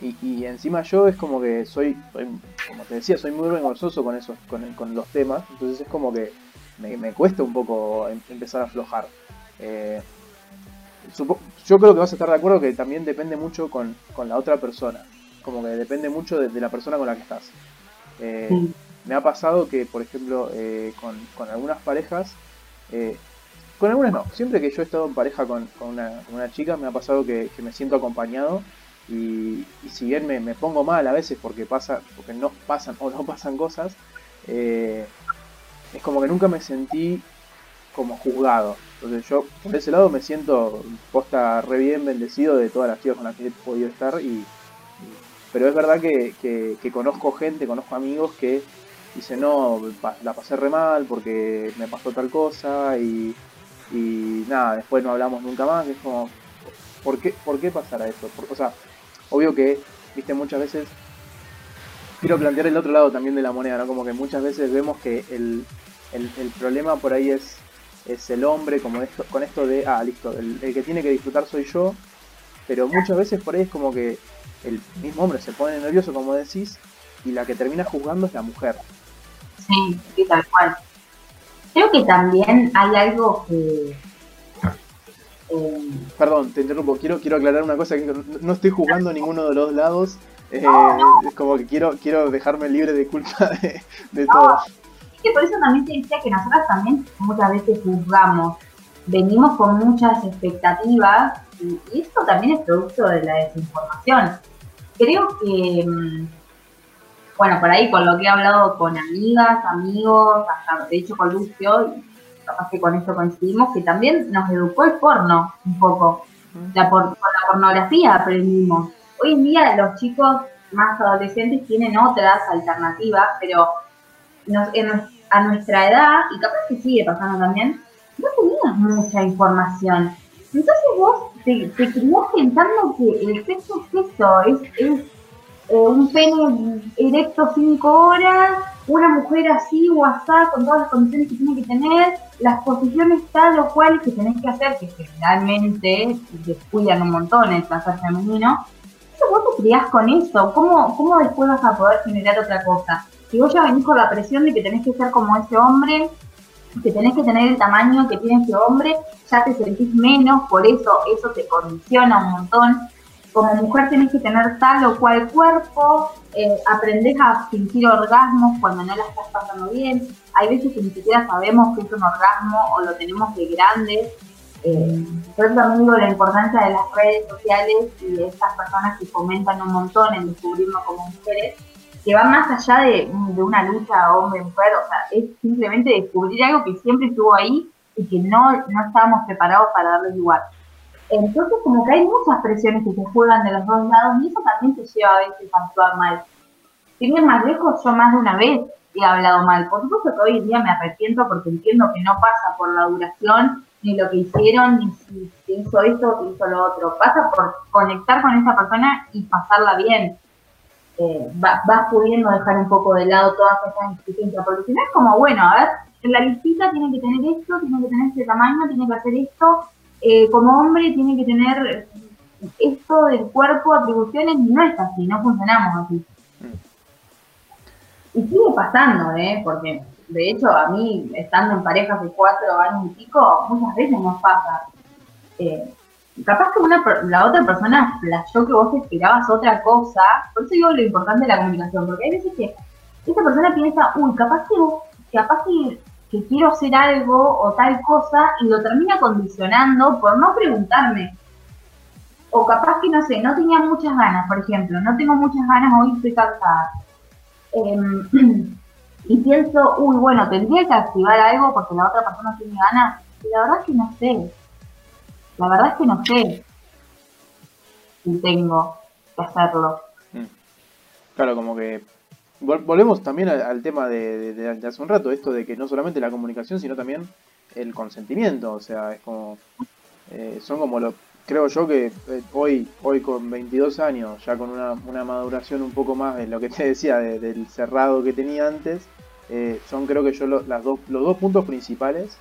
Y, encima yo es como que soy, como te decía, soy muy vergonzoso con esos, con, con los temas, entonces es como que me, cuesta un poco em, empezar a aflojar. Eh, yo creo que vas a estar de acuerdo que también depende mucho con, la otra persona, como que depende mucho de, la persona con la que estás. Eh, me ha pasado que, por ejemplo, eh, con, algunas parejas, con algunas no, siempre que yo he estado en pareja con, una, una, chica me ha pasado que, que me siento acompañado y, si bien me, pongo mal a veces porque pasa porque no pasan o no pasan cosas eh, es como que nunca me sentí como juzgado. Entonces yo por ese lado me siento posta re bien bendecido de todas las chicas con las que he podido estar y, pero es verdad que, conozco gente conozco amigos que dicen no la pasé re mal porque me pasó tal cosa y, y nada después no hablamos nunca más es como ¿por qué, ¿por qué pasará eso? o sea, Obvio que, viste, muchas veces quiero plantear el otro lado también de la moneda, ¿no? Como que muchas veces vemos que el, problema por ahí es, es el hombre, como esto, con esto de, ah, listo, el, que tiene que disfrutar soy yo, pero muchas veces por ahí es como que el mismo hombre se pone nervioso, como decís, y la que termina juzgando es la mujer. Sí, sí, tal cual. Creo que también hay algo que, Perdón, te interrumpo. Quiero, quiero aclarar una cosa, que no estoy jugando a ninguno de los lados. Eh, es como que quiero, quiero dejarme libre de culpa de, todo. Es que por eso también te decía que nosotras también muchas veces juzgamos. Venimos con muchas expectativas y, esto también es producto de la desinformación. Creo que, mm, bueno, por ahí con lo que he hablado con amigas, amigos, hasta de hecho con Lucio, capaz que con esto coincidimos, que también nos educó el porno un poco. La por, con la pornografía aprendimos. Hoy en día los chicos más adolescentes tienen otras alternativas, pero a nuestra edad, y capaz que sigue pasando también, no tenías mucha información. Entonces vos te, te pensando que el sexo es eso, es, es eh, un pene erecto cinco horas, una mujer así o con todas las condiciones que tiene que tener, las posiciones tal o cual que tenés que hacer, que generalmente descuidan un montón el placer femenino. Entonces vos te criás con eso, ¿Cómo, ¿cómo después vas a poder generar otra cosa? Si vos ya venís con la presión de que tenés que ser como ese hombre, que tenés que tener el tamaño que tiene ese hombre, ya te sentís menos, por eso eso te condiciona un montón como mujer tenés que tener tal o cual cuerpo, eh, aprendés a fingir orgasmos cuando no la estás pasando bien. Hay veces que ni siquiera sabemos que es un orgasmo o lo tenemos de grande. Eh, eso también digo la importancia de las redes sociales y de estas personas que comentan un montón en descubrirnos como mujeres, que van más allá de, una lucha hombre-mujer, o sea, es simplemente descubrir algo que siempre estuvo ahí y que no, no estábamos preparados para darle lugar. Entonces, como que hay muchas presiones que se juegan de los dos lados y eso también te lleva a veces a actuar mal. Si bien más lejos, yo más de una vez he hablado mal. Por supuesto que hoy día me arrepiento porque entiendo que no pasa por la duración, ni lo que hicieron, ni si hizo esto o hizo lo otro. Pasa por conectar con esa persona y pasarla bien. Eh, vas pudiendo dejar un poco de lado todas esas exigencias, porque si no es como, bueno, a ver, en la listita tiene que tener esto, tiene que tener este tamaño, tiene que hacer esto, eh, como hombre tiene que tener esto del cuerpo, atribuciones, no es así, no funcionamos así. Y sigue pasando, ¿eh? Porque de hecho a mí, estando en pareja de cuatro años y pico, muchas veces nos pasa. Eh, capaz que una, la otra persona flashó que vos esperabas otra cosa, por eso digo lo importante de la comunicación, porque hay veces que esta persona piensa, uy, capaz que vos, capaz que quiero hacer algo o tal cosa y lo termina condicionando por no preguntarme. o capaz que no sé, no tenía muchas ganas, por ejemplo, no tengo muchas ganas, hoy estoy cansada. Em, y pienso, uy, bueno, tendría que activar algo porque la otra persona tiene ganas. Y la verdad es que no sé. La verdad es que no sé si tengo que hacerlo. Mm. Claro, como que volvemos también al, tema de, hace un rato, esto de que no solamente la comunicación, sino también el consentimiento. O sea, es como. Eh, son como lo. Creo yo que eh, hoy, hoy con 22 años, ya con una, una maduración un poco más de lo que te decía, del cerrado que tenía antes, eh, son creo que yo las dos, los dos puntos principales,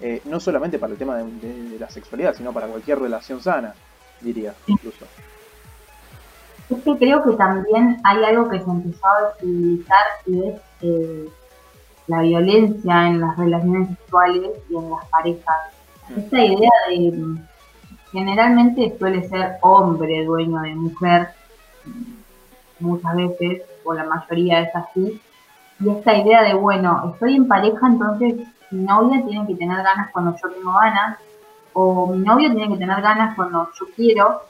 eh, no solamente para el tema de, la sexualidad, sino para cualquier relación sana, diría, incluso. Es que creo que también hay algo que se empezó a visibilizar y es eh, la violencia en las relaciones sexuales y en las parejas. Mm. Esta idea de generalmente suele ser hombre dueño de mujer, muchas veces, o la mayoría es así, y esta idea de, bueno, estoy en pareja, entonces mi novia tiene que tener ganas cuando yo tengo ganas, o mi novio tiene que tener ganas cuando yo quiero,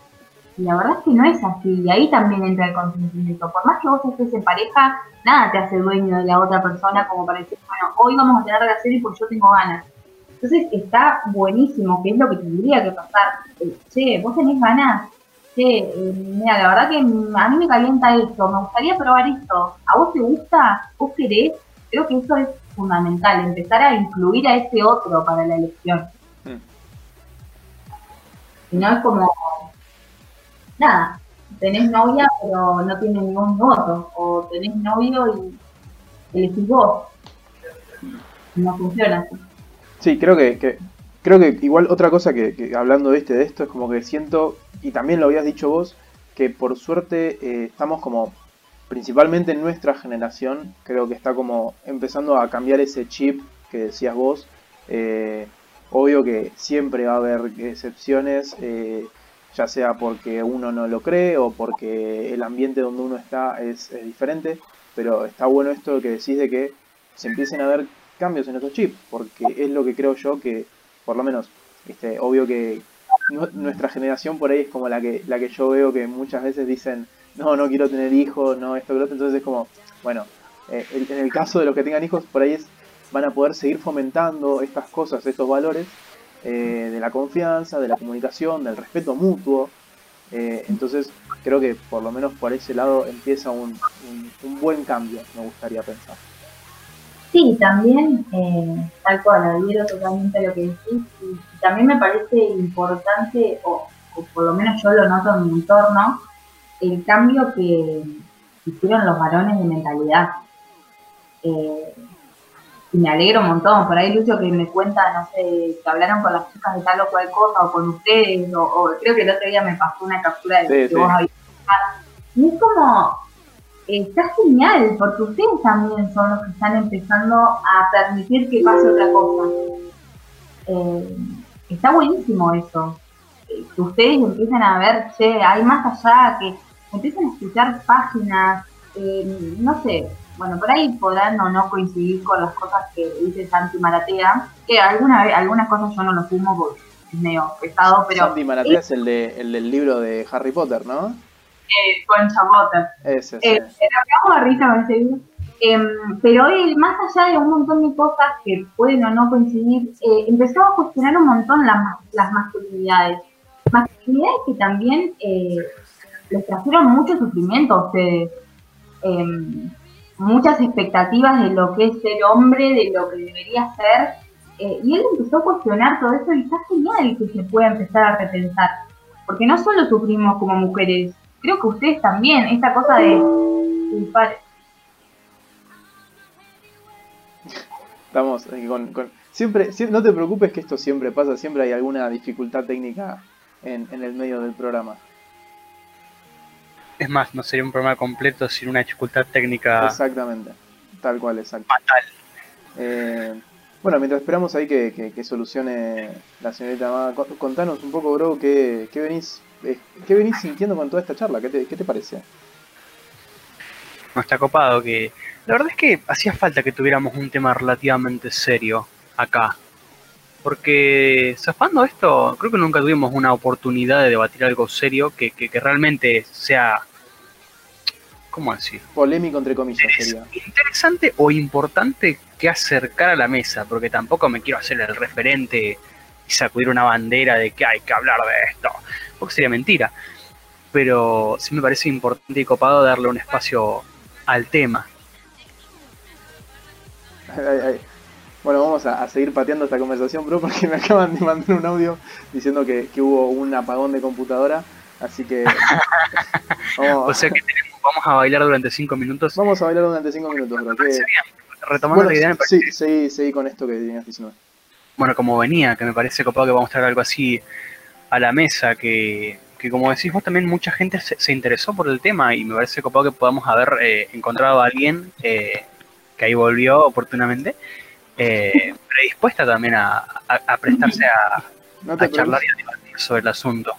y la verdad es que no es así, y ahí también entra el consentimiento. Por más que vos estés en pareja, nada te hace dueño de la otra persona como para decir, bueno, hoy vamos a tener relaciones porque yo tengo ganas. Entonces está buenísimo, que es lo que tendría que pasar. Eh, che, vos tenés ganas, che, eh, mira, la verdad que a mí me calienta esto, me gustaría probar esto. ¿A vos te gusta? ¿Vos querés? Creo que eso es fundamental, empezar a incluir a ese otro para la elección. Hmm. Si no es como, nada, tenés novia pero no tiene ningún voto, o tenés novio y elegís vos. No funciona así. Sí, creo que, creo que igual otra cosa que, hablando de este de esto es como que siento y también lo habías dicho vos que por suerte eh, estamos como principalmente en nuestra generación creo que está como empezando a cambiar ese chip que decías vos. Eh, obvio que siempre va a haber excepciones eh, ya sea porque uno no lo cree o porque el ambiente donde uno está es, es diferente pero está bueno esto que decís de que se empiecen a ver cambios en esos chips, porque es lo que creo yo que, por lo menos, este, obvio que nuestra generación por ahí es como la que, la que yo veo que muchas veces dicen, no, no quiero tener hijos, no, esto, lo otro, entonces es como, bueno, eh, en el caso de los que tengan hijos, por ahí es, van a poder seguir fomentando estas cosas, estos valores eh, de la confianza, de la comunicación, del respeto mutuo. Eh, entonces creo que por lo menos por ese lado empieza un, un buen cambio, me gustaría pensar. Sí, también, tal cual, adhiero totalmente a lo que decís, también me parece importante, o, por lo menos yo lo noto en mi entorno, el cambio que hicieron los varones de mentalidad. Eh, y me alegro un montón. Por ahí Lucho que me cuenta, no sé, que hablaron con las chicas de tal o cual cosa, o con ustedes, o, creo que el otro día me pasó una captura de que vos habías Y es como, está genial, porque ustedes también son los que están empezando a permitir que pase otra cosa. Eh, está buenísimo eso. Eh, que ustedes empiecen a ver, che, hay más allá, que empiecen a escuchar páginas, eh, no sé, bueno, por ahí podrán o no coincidir con las cosas que dice Santi Maratea, que alguna algunas cosas yo no lo fumo porque es medio pesado, pero... Santi Maratea es el, de, el del libro de Harry Potter, ¿no? eh, con Chamotter. Ese, sí. eh, acabamos de risa con ese. Eh, pero él, más allá de un montón de cosas que pueden o no coincidir, eh, empezó a cuestionar un montón las, las masculinidades. Masculinidades que también eh, les trajeron mucho sufrimiento a ustedes. Em, muchas expectativas de lo que es ser hombre, de lo que debería ser. Eh, y él empezó a cuestionar todo eso y está genial que se pueda empezar a repensar. Porque no solo sufrimos como mujeres, creo que ustedes también, esta cosa de Estamos con, Siempre, no te preocupes que esto siempre pasa, siempre hay alguna dificultad técnica en, el medio del programa. Es más, no sería un programa completo sin una dificultad técnica. Exactamente, tal cual, exacto. Fatal. Eh, bueno, mientras esperamos ahí que, solucione la señorita Amada, contanos un poco, bro, qué, qué venís eh, ¿qué venís sintiendo con toda esta charla? ¿Qué te, qué te parece? No está copado que... La verdad es que hacía falta que tuviéramos un tema relativamente serio acá. Porque zafando esto, creo que nunca tuvimos una oportunidad de debatir algo serio que, que, que realmente sea ¿cómo decir? Polémico entre comillas sería. Interesante o importante que acercar a la mesa, porque tampoco me quiero hacer el referente y sacudir una bandera de que hay que hablar de esto, porque sería mentira. Pero sí me parece importante y copado darle un espacio al tema. Bueno, vamos a, seguir pateando esta conversación, bro, porque me acaban de mandar un audio diciendo que, que hubo un apagón de computadora. Así que. vamos, o sea que vamos a bailar durante 5 minutos. Vamos a bailar durante 5 minutos, bro. Que... Retomando la idea, Sí, seguí, seguí con esto que tenías diciendo. Bueno, como venía, que me parece copado que vamos a traer algo así a la mesa, que, que como decís vos también mucha gente se, interesó por el tema y me parece copado que podamos haber eh, encontrado a alguien eh, que ahí volvió oportunamente, eh, predispuesta también a, a, prestarse a, a charlar y a debatir sobre el asunto.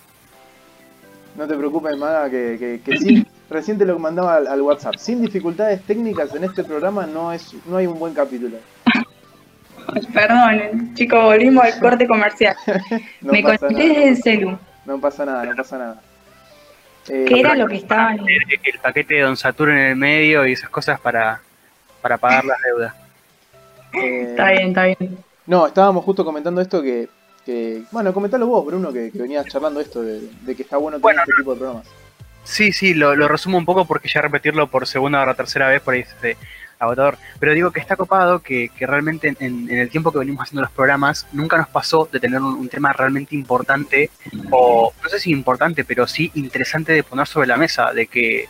No te preocupes, Maga, que, que, que sí, recién te lo mandaba al, WhatsApp. Sin dificultades técnicas en este programa no es no hay un buen capítulo. Perdón, chicos, volvimos al corte comercial. Me conecté desde el celu. No pasa nada, no pasa nada. ¿Qué era lo que estaba el paquete de Don Saturno en el medio y esas cosas para, para pagar las deudas? Eh, está bien, está bien. No, estábamos justo comentando esto que bueno, comentalo vos, Bruno, que, que venías charlando esto de, que está bueno tener este tipo de programas. Sí, sí, lo, resumo un poco porque ya repetirlo por segunda o tercera vez por ahí es agotador. Pero digo que está copado que, realmente en, el tiempo que venimos haciendo los programas nunca nos pasó de tener un, tema realmente importante, o no sé si importante, pero sí interesante de poner sobre la mesa, de que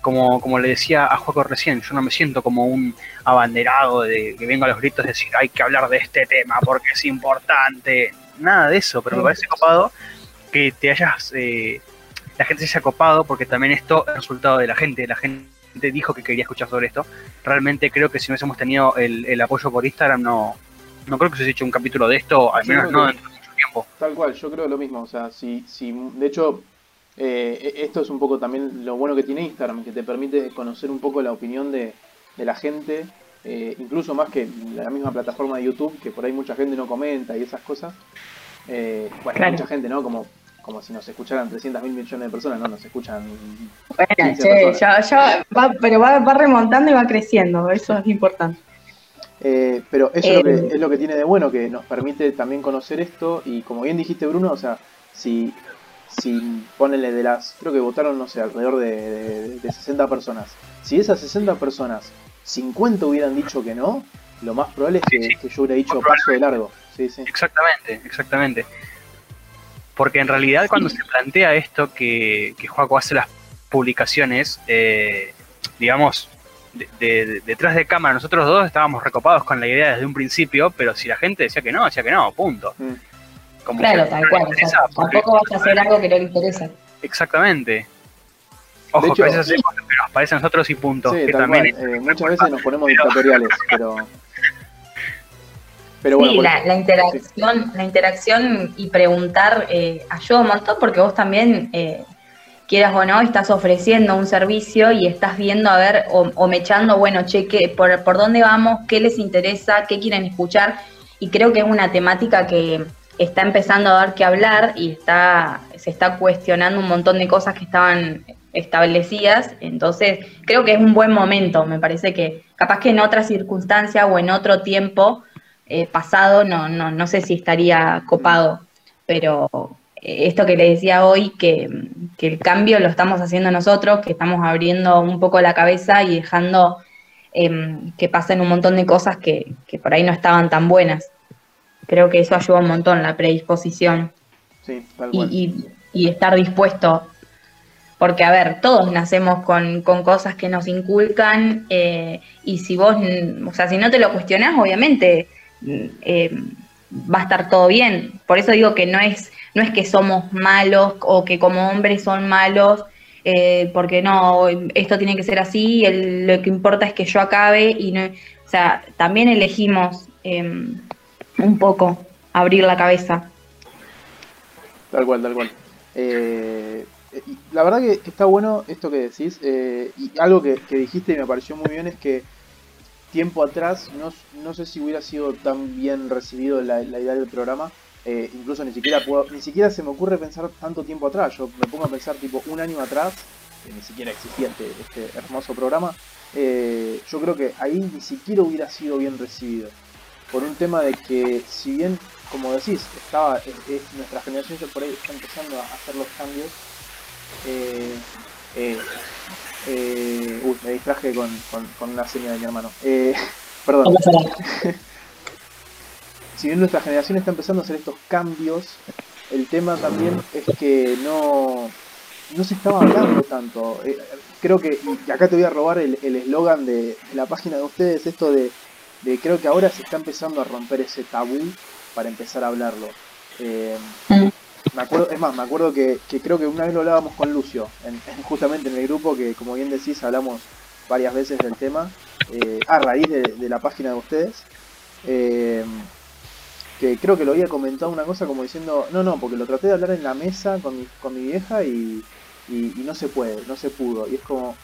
como, como le decía a Juaco recién, yo no me siento como un abanderado de que vengo a los gritos de decir hay que hablar de este tema porque es importante nada de eso, pero me parece copado que te hayas, eh, la gente se haya copado, porque también esto es resultado de la gente, la gente dijo que quería escuchar sobre esto. Realmente creo que si no hubiésemos tenido el, apoyo por Instagram, no, no creo que se hubiese hecho un capítulo de esto, al menos no dentro de mucho tiempo. Tal cual, yo creo lo mismo, o sea, si, si de hecho, eh, esto es un poco también lo bueno que tiene Instagram, que te permite conocer un poco la opinión de, de la gente, eh, incluso más que la misma plataforma de YouTube, que por ahí mucha gente no comenta y esas cosas. Eh, bueno, mucha gente, ¿no? Como, como si nos escucharan 300 mil millones de personas, no, nos escuchan. Bueno, che, ya, ya va, pero va, va, remontando y va creciendo, eso es importante. Eh, pero eso es, lo que, es lo que tiene de bueno, que nos permite también conocer esto y como bien dijiste Bruno, o sea, si, si ponele de las, creo que votaron, no sé, alrededor de, de 60 personas, si esas 60 personas 50 hubieran dicho que no, lo más probable es que, yo hubiera dicho paso de largo. Exactamente, exactamente. Porque en realidad cuando se plantea esto que, que Juaco hace las publicaciones, eh, digamos, de, detrás de cámara, nosotros dos estábamos recopados con la idea desde un principio, pero si la gente decía que no, decía que no, punto. Mm. Claro, tal cual. tampoco vas a hacer algo que no le interesa. Exactamente. Ojo, que a veces hacemos, pero nos parece a nosotros y punto. que también eh, muchas veces nos ponemos dictatoriales, pero... Pero bueno, sí, la, interacción, la interacción y preguntar eh, ayuda un montón porque vos también, eh, quieras o no, estás ofreciendo un servicio y estás viendo a ver o, o mechando, bueno, che, por, por dónde vamos, qué les interesa, qué quieren escuchar. Y creo que es una temática que está empezando a dar que hablar y está se está cuestionando un montón de cosas que estaban establecidas, entonces creo que es un buen momento, me parece que capaz que en otra circunstancia o en otro tiempo eh, pasado no, no, no sé si estaría copado, pero eh, esto que le decía hoy, que, el cambio lo estamos haciendo nosotros, que estamos abriendo un poco la cabeza y dejando em, que pasen un montón de cosas que, que, por ahí no estaban tan buenas. Creo que eso ayuda un montón, la predisposición. Sí, y, y estar dispuesto porque, a ver, todos nacemos con, cosas que nos inculcan eh, y si vos, o sea, si no te lo cuestionás, obviamente eh, va a estar todo bien. Por eso digo que no es, no es que somos malos o que como hombres son malos, eh, porque no, esto tiene que ser así, lo que importa es que yo acabe y no, o sea, también elegimos em, un poco abrir la cabeza. Tal cual, tal cual. Eh, la verdad que, está bueno esto que decís. Eh, y algo que, dijiste y me pareció muy bien es que tiempo atrás no, no sé si hubiera sido tan bien recibido la, idea del programa. Eh, incluso ni siquiera ni siquiera se me ocurre pensar tanto tiempo atrás. Yo me pongo a pensar tipo un año atrás, que ni siquiera existía este, este hermoso programa. eh, yo creo que ahí ni siquiera hubiera sido bien recibido. Por un tema de que, si bien, como decís, estaba eh, eh, nuestra generación ya por ahí está empezando a hacer los cambios. Eh, eh, eh, uy, me distraje con, con, con una seña de mi hermano. Perdón. Si bien nuestra generación está empezando a hacer estos cambios, el tema también es que no, no se estaba hablando tanto. Creo que, y acá te voy a robar el el eslogan de, de la página de ustedes, esto de, de creo que ahora se está empezando a romper ese tabú para empezar a hablarlo. Eh, Mm. me acuerdo, es más, me acuerdo que, que creo que una vez lo hablábamos con Lucio, en- en- justamente en el grupo que como bien decís hablamos varias veces del tema, eh, a raíz de, de la página de ustedes. Eh, que creo que lo había comentado una cosa como diciendo, no, no, porque lo traté de hablar en la mesa con mi, con mi vieja y, y, y no se puede, no se pudo. Y es como,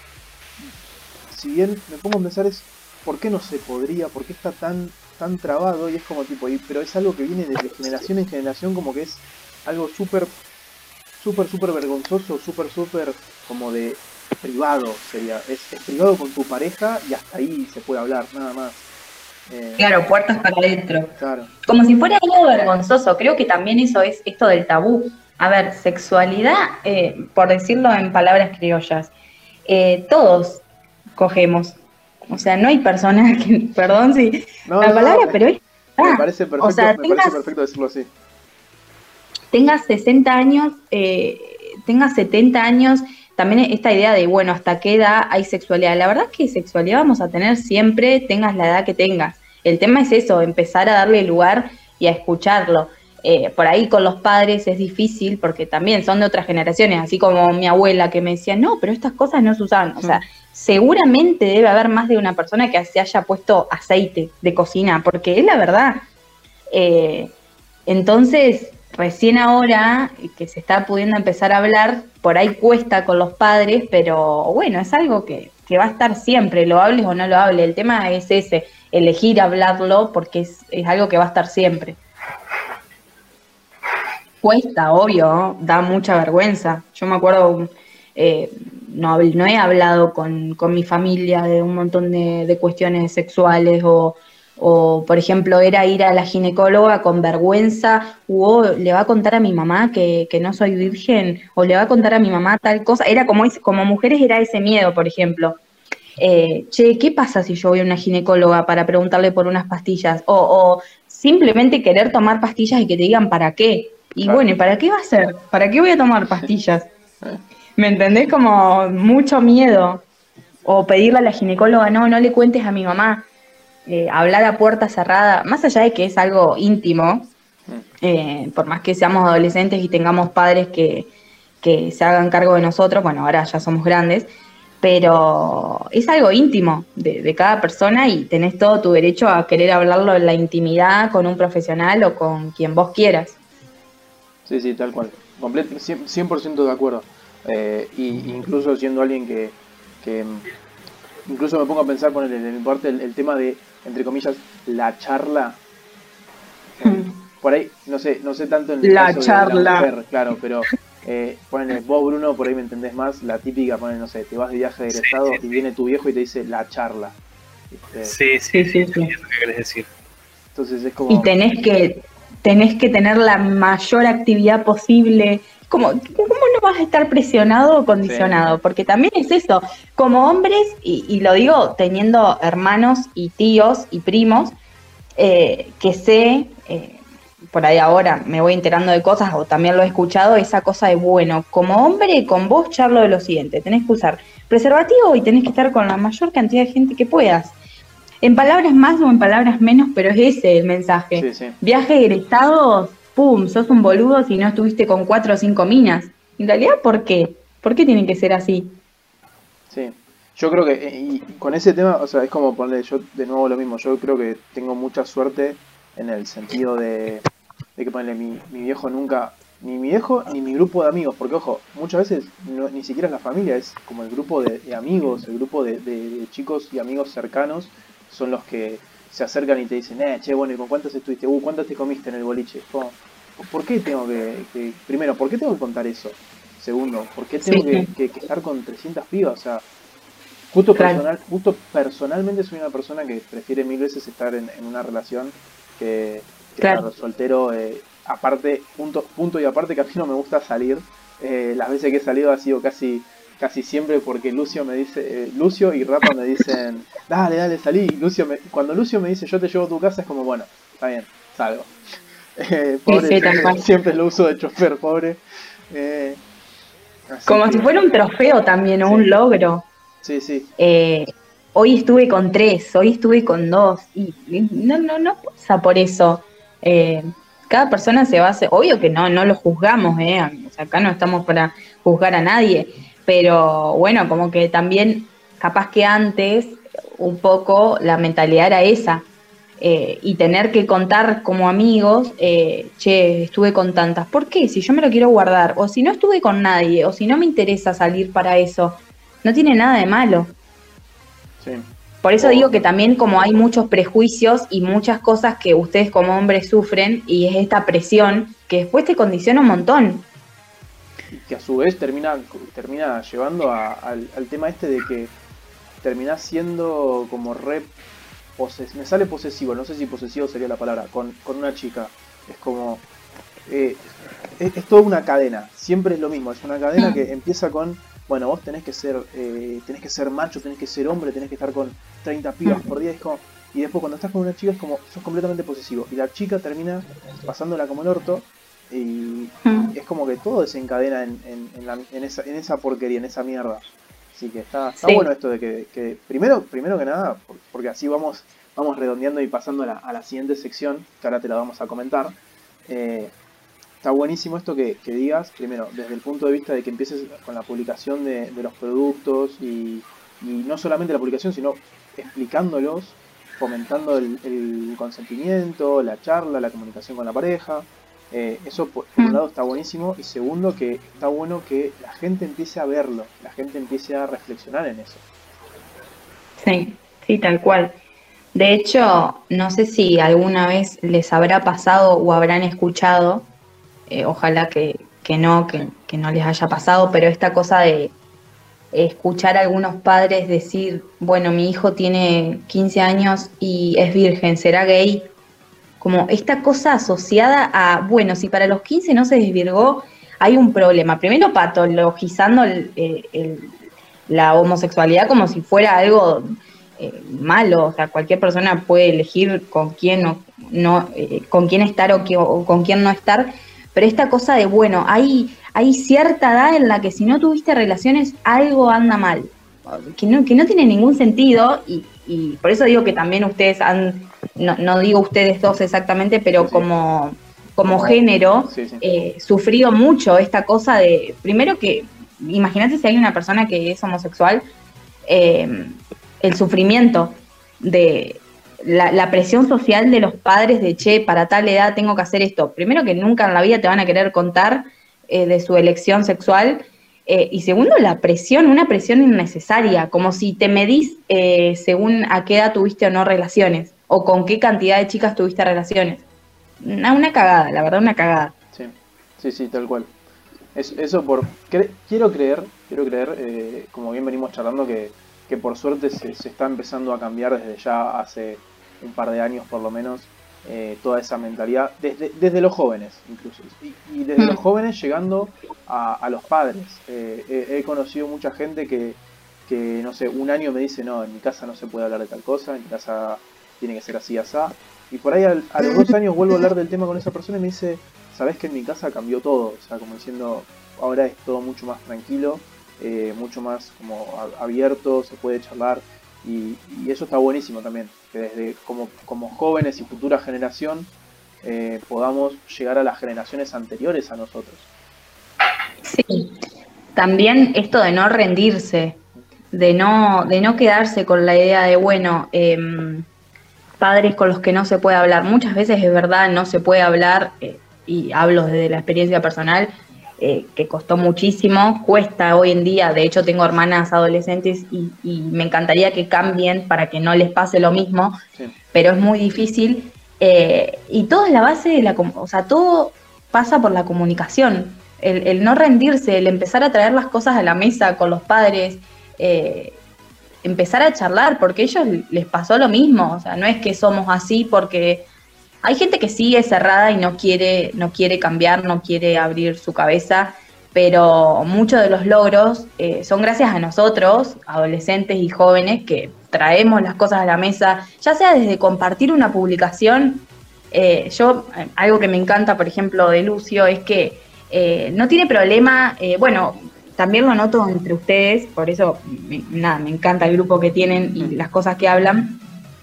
si bien me pongo a pensar es, ¿por qué no se podría? ¿Por qué está tan, tan trabado? Y es como tipo, y- pero es algo que viene de generación en generación como que es algo súper, súper, súper vergonzoso, súper, súper como de privado sería. Es, es privado con tu pareja y hasta ahí se puede hablar, nada más. Eh, Claro, puertas para adentro. claro. Como si fuera algo vergonzoso. Creo que también eso es esto del tabú. A ver, sexualidad, eh, por decirlo en palabras criollas, eh, todos cogemos. O sea, no hay personas que, perdón si No, la no, palabra, no, pero es Me parece perfecto, O sea, me parece tengas- perfecto decirlo así. tengas 60 años, eh, tengas 70 años, también esta idea de, bueno, ¿hasta qué edad hay sexualidad? La verdad es que sexualidad vamos a tener siempre, tengas la edad que tengas. El tema es eso, empezar a darle lugar y a escucharlo. Eh, por ahí con los padres es difícil porque también son de otras generaciones, así como mi abuela que me decía, no, pero estas cosas no se usaban. O sea, seguramente debe haber más de una persona que se haya puesto aceite de cocina, porque es la verdad. Eh, entonces, recién ahora que se está pudiendo empezar a hablar, por ahí cuesta con los padres, pero bueno, es algo que, que va a estar siempre, lo hables o no lo hables. El tema es ese, elegir hablarlo porque es, es algo que va a estar siempre. Cuesta, obvio, da mucha vergüenza. Yo me acuerdo, eh, no, no he hablado con, con mi familia de un montón de, de cuestiones sexuales o, o, por ejemplo, era ir a la ginecóloga con vergüenza, o le va a contar a mi mamá que, que no soy virgen, o le va a contar a mi mamá tal cosa. Era como, como mujeres era ese miedo, por ejemplo. Eh, che, ¿qué pasa si yo voy a una ginecóloga para preguntarle por unas pastillas? O, o simplemente querer tomar pastillas y que te digan para qué. Y Claro. bueno, ¿y para qué va a ser? ¿Para qué voy a tomar pastillas? ¿Me entendés? Como mucho miedo. O pedirle a la ginecóloga, no, no le cuentes a mi mamá. Eh, hablar a puerta cerrada, más allá de que es algo íntimo, eh, por más que seamos adolescentes y tengamos padres que, que se hagan cargo de nosotros, bueno, ahora ya somos grandes, pero es algo íntimo de, de cada persona y tenés todo tu derecho a querer hablarlo en la intimidad con un profesional o con quien vos quieras. Sí, sí, tal cual. Complet 100%, 100% de acuerdo. Eh, y incluso siendo alguien que, que, mm, incluso me pongo a pensar poner en parte el, el tema de, entre comillas, la charla. Por ahí, no sé, no sé tanto en el La caso de charla. mujer, claro, pero eh, ponele, vos Bruno, por ahí me entendés más, la típica, ponele, no sé, te vas de viaje de egresado y viene tu viejo y te dice la charla. ¿viste? Sí, sí, Sí, sí, querés decir. Entonces es como... Y tenés que, tenés que tener la mayor actividad posible. ¿Cómo, ¿Cómo no vas a estar presionado o condicionado? Sí. Porque también es eso, como hombres, y, y lo digo teniendo hermanos y tíos y primos, eh, que sé, eh, por ahí ahora me voy enterando de cosas o también lo he escuchado, esa cosa de, bueno, como hombre con vos charlo de lo siguiente, tenés que usar preservativo y tenés que estar con la mayor cantidad de gente que puedas. En palabras más o en palabras menos, pero es ese el mensaje. Sí, sí. Viaje egresados, pum, sos un boludo si no estuviste con cuatro o cinco minas. En realidad, ¿por qué? ¿Por qué tiene que ser así? Sí, yo creo que eh, y con ese tema, o sea, es como ponerle yo de nuevo lo mismo, yo creo que tengo mucha suerte en el sentido de, de que ponerle mi, mi viejo nunca, ni mi viejo ni mi grupo de amigos, porque ojo, muchas veces no, ni siquiera es la familia, es como el grupo de, de amigos, el grupo de, de- de chicos y amigos cercanos son los que se acercan y te dicen, eh, che, bueno, ¿y con cuántas estuviste? Uh, ¿cuántas te comiste en el boliche? ¿Por qué tengo que, primero, ¿por qué tengo que contar eso? Segundo, ¿por qué tengo que, estar con 300 pibas? O sea, justo, personal, justo personalmente soy una persona que prefiere mil veces estar en, una relación que, estar soltero. Eh, aparte, punto, punto y aparte que a mí no me gusta salir. Eh, las veces que he salido ha sido casi casi siempre porque Lucio me dice, eh, Lucio y Rapa me dicen, dale, dale, salí. Lucio cuando Lucio me dice, yo te llevo a tu casa, es como, bueno, está bien, salgo. Eh, pobre, siempre, lo uso de chofer, pobre. Eh, como si fuera un trofeo también, o un logro. Sí, sí. hoy estuve con tres, hoy estuve con dos, y no, no, no pasa por eso. cada persona se va a hacer, obvio que no, no lo juzgamos, eh, acá no estamos para juzgar a nadie, pero bueno, como que también, capaz que antes, un poco la mentalidad era esa. Eh, y tener que contar como amigos, eh, che, estuve con tantas. ¿Por qué? Si yo me lo quiero guardar, o si no estuve con nadie, o si no me interesa salir para eso, no tiene nada de malo. Sí. Por eso digo que también como hay muchos prejuicios y muchas cosas que ustedes como hombres sufren y es esta presión que después te condiciona un montón que a su vez termina, termina llevando al, tema este de que termina siendo como re me sale posesivo, no sé si posesivo sería la palabra, con, una chica. Es como. Eh, es, toda una cadena, siempre es lo mismo, es una cadena que empieza con. Bueno, vos tenés que ser eh, tenés que ser macho, tenés que ser hombre, tenés que estar con 30 pibas por día. Es como, y después cuando estás con una chica es como, sos completamente posesivo. Y la chica termina pasándola como el orto y es como que todo desencadena en, en, esa, en esa porquería, en esa mierda. Así que está, está bueno esto de que, primero, primero que nada, porque así vamos, vamos redondeando y pasando a la, a la siguiente sección, que ahora te la vamos a comentar. Eh, está buenísimo esto que, digas, primero, desde el punto de vista de que empieces con la publicación de, los productos y, no solamente la publicación, sino explicándolos, fomentando el, el consentimiento, la charla, la comunicación con la pareja. Eh, eso por, un lado está buenísimo y segundo que está bueno que la gente empiece a verlo, la gente empiece a reflexionar en eso. Sí, sí, tal cual. De hecho, no sé si alguna vez les habrá pasado o habrán escuchado, eh, ojalá que, no, que, que, no les haya pasado, pero esta cosa de escuchar a algunos padres decir, bueno, mi hijo tiene 15 años y es virgen, ¿será gay? Como esta cosa asociada a, bueno, si para los 15 no se desvirgó, hay un problema. Primero patologizando la homosexualidad como si fuera algo eh, malo, o sea, cualquier persona puede elegir con quién no, eh, con quién estar o, con quién no estar, pero esta cosa de, bueno, hay, hay cierta edad en la que si no tuviste relaciones, algo anda mal, que no, que no tiene ningún sentido y, y por eso digo que también ustedes han no, no digo ustedes dos exactamente, pero como, como género, eh, sufrido mucho esta cosa de, primero que, imagínate si hay una persona que es homosexual, eh, el sufrimiento de la, presión social de los padres de, che, para tal edad tengo que hacer esto. Primero que nunca en la vida te van a querer contar eh, de su elección sexual. y segundo, la presión, una presión innecesaria, como si te medís según a qué edad tuviste o no relaciones o con qué cantidad de chicas tuviste relaciones. Una, una cagada, la verdad, una cagada. Sí, sí, sí, tal cual. eso por quiero creer, quiero creer, eh, como bien venimos charlando, que, que por suerte se, se, está empezando a cambiar desde ya hace un par de años por lo menos eh, toda esa mentalidad, desde, desde los jóvenes incluso, y, desde los mm. jóvenes llegando a, a los padres. Eh, he, he, conocido mucha gente que, que, no sé, un año me dice, no, en mi casa no se puede hablar de tal cosa, en mi casa tiene que ser así, así. Y por ahí a, los dos años vuelvo a hablar del tema con esa persona y me dice, sabes que en mi casa cambió todo, o sea, como diciendo, ahora es todo mucho más tranquilo, eh, mucho más como abierto, se puede charlar y, eso está buenísimo también, que desde como, jóvenes y futura generación eh, podamos llegar a las generaciones anteriores a nosotros. Sí, también esto de no rendirse, de no, de no quedarse con la idea de, bueno, eh, padres con los que no se puede hablar. Muchas veces es verdad, no se puede hablar, eh, y hablo desde la experiencia personal, eh, que costó muchísimo, cuesta hoy en día, de hecho tengo hermanas adolescentes y, me encantaría que cambien para que no les pase lo mismo, pero es muy difícil. Eh, y todo es la base de la, o sea, todo pasa por la comunicación, el, no rendirse, el empezar a traer las cosas a la mesa con los padres, eh, empezar a charlar, porque a ellos les pasó lo mismo, o sea, no es que somos así porque hay gente que sigue cerrada y no quiere, no quiere cambiar, no quiere abrir su cabeza, pero muchos de los logros eh, son gracias a nosotros, adolescentes y jóvenes, que traemos las cosas a la mesa, ya sea desde compartir una publicación. Eh, yo, eh, algo que me encanta, por ejemplo, de Lucio, es que no tiene problema, bueno, también lo noto entre ustedes, por eso nada, me encanta el grupo que tienen y las cosas que hablan.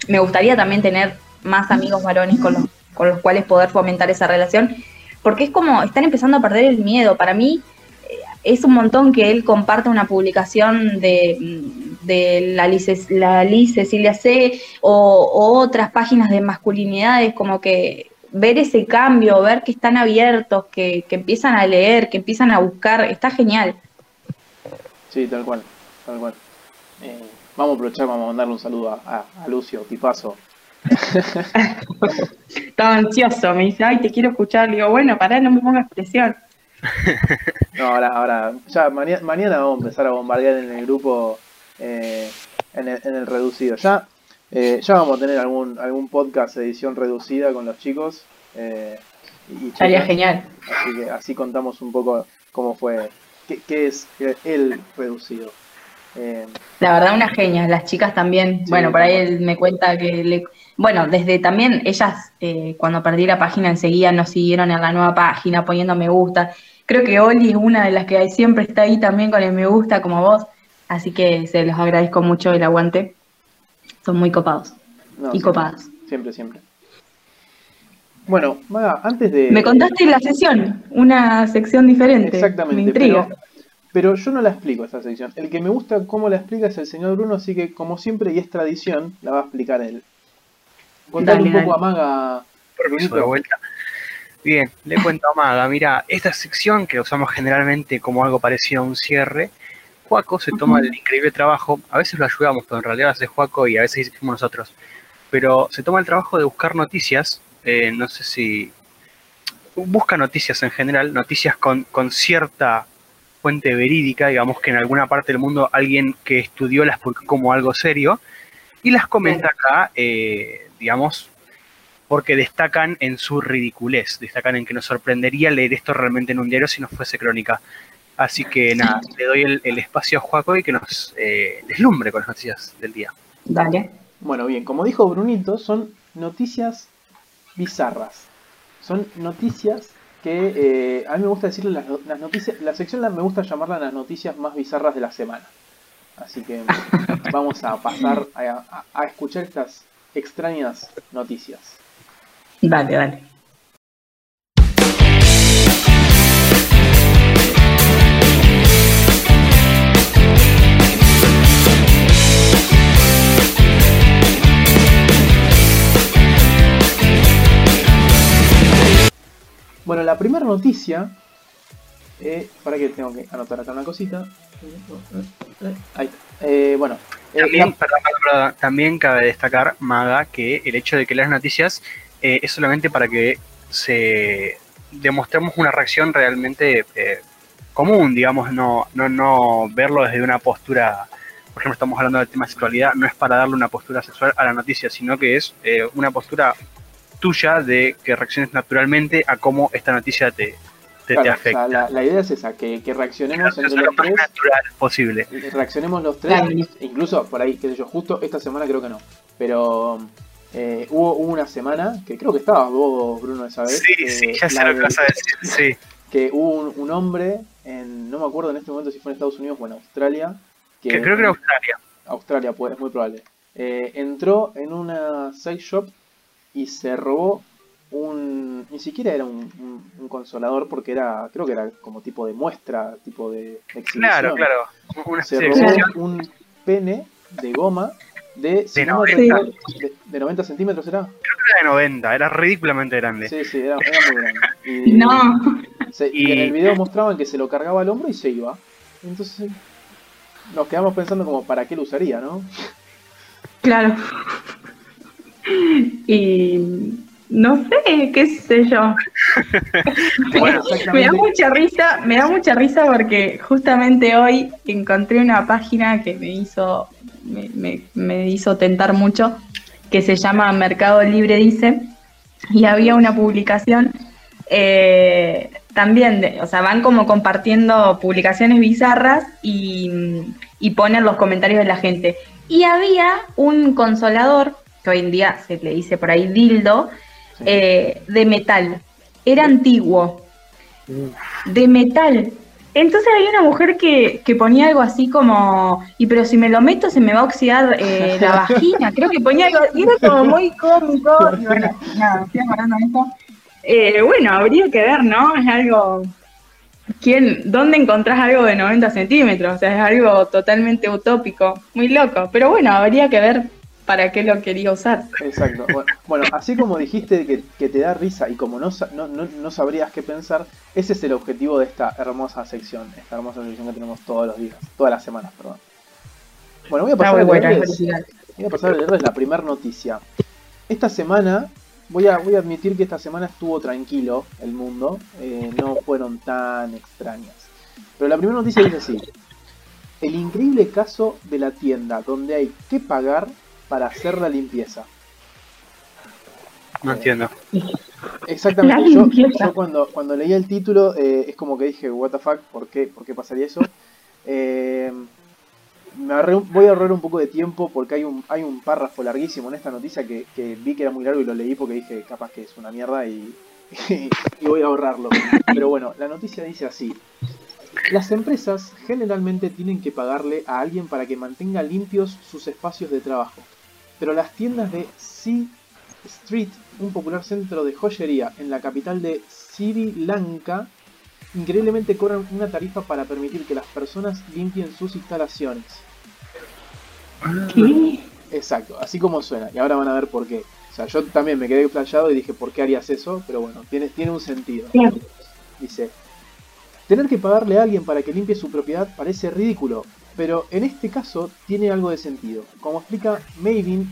Me gustaría también tener más amigos varones con los, con los cuales poder fomentar esa relación, porque es como, están empezando a perder el miedo. Para mí eh, es un montón que él comparte una publicación de, de la, Lice, la Cecilia C o, otras páginas de masculinidades, como que ver ese cambio, ver que están abiertos, que, empiezan a leer, que empiezan a buscar, está genial. Sí, tal cual, tal cual. Eh, vamos a aprovechar, vamos a mandarle un saludo a, a Lucio Tipazo, Estaba ansioso, me dice, ay, te quiero escuchar. Le digo, bueno, pará, no me pongas presión. No, ahora, ahora, ya mañana, vamos a empezar a bombardear en el grupo, eh, en, el, reducido. Ya, eh, ya vamos a tener algún, algún podcast edición reducida con los chicos. Eh, Estaría genial. Así que así contamos un poco cómo fue, qué, es el reducido. La verdad, una genia. Las chicas también. bueno, por ahí él me cuenta que le, bueno, desde también ellas, eh, cuando perdí la página, enseguida nos siguieron en la nueva página poniendo me gusta. Creo que Oli es una de las que siempre está ahí también con el me gusta, como vos. Así que se los agradezco mucho el aguante. Son muy copados y copadas. Siempre, siempre. Bueno, Maga, antes de. Me contaste la sesión, una sección diferente. Exactamente. Me intriga. Pero, yo no la explico esta sección. El que me gusta cómo la explica es el señor Bruno, así que, como siempre y es tradición, la va a explicar él. Contale un poco a Maga. Permiso de vuelta. Bien, le cuento a Maga, mira, esta sección que usamos generalmente como algo parecido a un cierre, Juaco se toma el increíble trabajo, a veces lo ayudamos, pero en realidad hace Juaco y a veces hicimos nosotros, pero se toma el trabajo de buscar noticias, eh, no sé si busca noticias en general, noticias con, con cierta fuente verídica, digamos que en alguna parte del mundo alguien que estudió las publicó como algo serio, y las comenta acá eh, digamos, porque destacan en su ridiculez, destacan en que nos sorprendería leer esto realmente en un diario si no fuese crónica. Así que nada, le doy el, espacio a Juaco y que nos eh, deslumbre con las noticias del día. Dale. Bueno, bien, como dijo Brunito, son noticias bizarras. Son noticias que eh, a mí me gusta decirle las, noticias, la sección me gusta llamarla las noticias más bizarras de la semana. Así que vamos a pasar a escuchar estas extrañas noticias. Dale, dale. Bueno, la primera noticia, eh, para que tengo que anotar acá una cosita. Ahí eh, bueno, eh, también, cabe destacar, Maga, que el hecho de que las noticias eh, es solamente para que se demostremos una reacción realmente eh, común, digamos, no, no, no verlo desde una postura, por ejemplo, estamos hablando del tema de sexualidad, no es para darle una postura sexual a la noticia, sino que es una postura tuya de que reacciones naturalmente a cómo esta noticia te, la, idea es esa, que, reaccionemos entre los tres. natural posible. Reaccionemos los tres, incluso por ahí, qué sé yo, justo esta semana creo que no. Pero eh, hubo, una semana, que creo que estabas vos, Bruno, esa vez. Sí, sí, ya sé lo que vas a decir, sí. Que hubo un, hombre, en, no me acuerdo en este momento si fue en Estados Unidos o en Australia. Que, creo que era Australia. Australia, pues, es muy probable. Eh, entró en una sex shop y se robó un ni siquiera era un, consolador porque era creo que era como tipo de muestra tipo de exhibición claro claro una se robó un pene de goma de, de, 90. De, 90 centímetros era creo que era de 90 era ridículamente grande sí sí era, muy grande no Se- y... en el video mostraban que se lo cargaba al hombro y se iba. Entonces nos quedamos pensando como para qué lo usaría, ¿no? Claro. Y no sé, qué sé yo. Bueno, Me da mucha risa, me da mucha risa porque justamente hoy encontré una página que me hizo, me, me- me hizo tentar mucho, que se llama Mercado Libre Dice, y había una publicación eh, también, de- o sea, van como compartiendo publicaciones bizarras y, y ponen los comentarios de la gente. Y había un consolador, que hoy en día se le dice por ahí dildo, Sí. eh, de metal. Era antiguo. De metal. Entonces había una mujer que, que ponía algo así como, y pero si me lo meto se me va a oxidar eh, la vagina, creo que ponía algo, y era como muy cómico, y bueno, nada, estoy de esto. Eh, bueno, habría que ver, ¿no? Es algo, ¿quién, ¿dónde encontrás algo de 90 centímetros? O sea, es algo totalmente utópico, muy loco, pero bueno, habría que ver para qué lo quería usar. Exacto. Bueno, bueno, así como dijiste que, que te da risa y como no, no, no, sabrías qué pensar, ese es el objetivo de esta hermosa sección, esta hermosa sección que tenemos todos los días, todas las semanas, perdón. Bueno, voy a pasar, a, leerles, voy a pasar a leerles la primera noticia. Esta semana, voy a, voy a admitir que esta semana estuvo tranquilo el mundo, eh, no fueron tan extrañas. Pero la primera noticia dice así. El increíble caso de la tienda donde hay que pagar para hacer la limpieza. no entiendo. Exactamente, yo, yo cuando, cuando leí el título eh, es como que dije, what the fuck, ¿por qué, por qué pasaría eso? Eh, me ahorré voy a ahorrar un poco de tiempo porque hay un, hay un párrafo larguísimo en esta noticia que, que vi que era muy largo y lo leí porque dije, capaz que es una mierda y, y voy a ahorrarlo. Pero bueno, la noticia dice así. Las empresas generalmente tienen que pagarle a alguien para que mantenga limpios sus espacios de trabajo. Pero las tiendas de Sea Street, un popular centro de joyería en la capital de Sri Lanka, increíblemente cobran una tarifa para permitir que las personas limpien sus instalaciones. ¿Qué? Exacto, así como suena. Y ahora van a ver por qué. O sea, yo también me quedé flasheado y dije, ¿por qué harías eso? Pero bueno, tiene, tiene un sentido. Dice, tener que pagarle a alguien para que limpie su propiedad parece ridículo, pero en este caso tiene algo de sentido. Como explica Maven,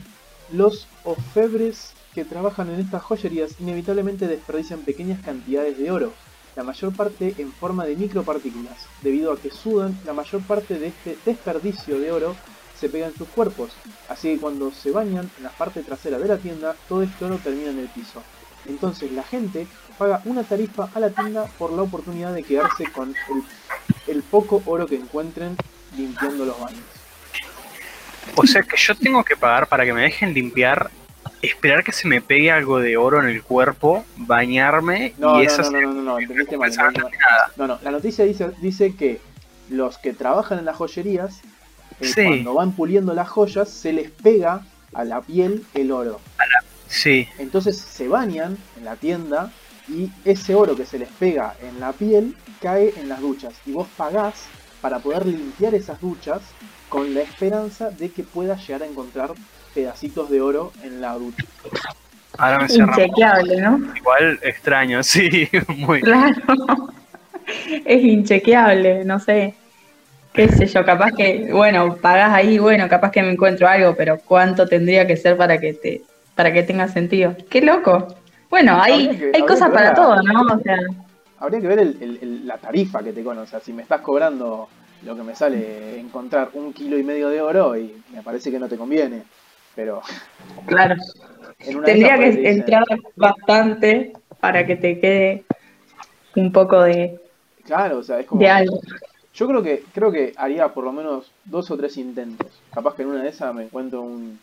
los orfebres que trabajan en estas joyerías inevitablemente desperdician pequeñas cantidades de oro, la mayor parte en forma de micropartículas, debido a que sudan, la mayor parte de este desperdicio de oro se pega en sus cuerpos, así que cuando se bañan en la parte trasera de la tienda, todo este oro termina en el piso. Entonces la gente paga una tarifa a la tienda por la oportunidad de quedarse con el, el poco oro que encuentren limpiando los baños. O sea que yo tengo que pagar para que me dejen limpiar, esperar que se me pegue algo de oro en el cuerpo, bañarme No, y no, eso no, no, no, no, no, mal. No, no, la noticia dice, dice que los que trabajan en las joyerías, eh, Sí. cuando van puliendo las joyas, se les pega a la piel el oro. Sí, Entonces se bañan en la tienda y ese oro que se les pega en la piel cae en las duchas. Y vos pagás para poder limpiar esas duchas con la esperanza de que puedas llegar a encontrar pedacitos de oro en la ducha. ahora me. Inchequeable, ¿no? Igual extraño, sí, muy. Claro. Es inchequeable, no sé. Qué sé yo, capaz que, bueno, pagás ahí, bueno, capaz que me encuentro algo, pero ¿cuánto tendría que ser para que te para que tenga sentido? Qué loco. Bueno, hay, que- hay cosas para todo, ¿no? O sea, Habría que ver el- el- el- la tarifa que te conoce. O sea, si me estás cobrando lo que me sale encontrar un kilo y medio de oro y me parece que no te conviene. Pero claro. Tendría que dicen, entrar bastante para que te quede un poco de, Claro, o sea, es como. de algo. Yo creo que creo que haría por lo menos dos o tres intentos. Capaz que en una de esas me encuentro un,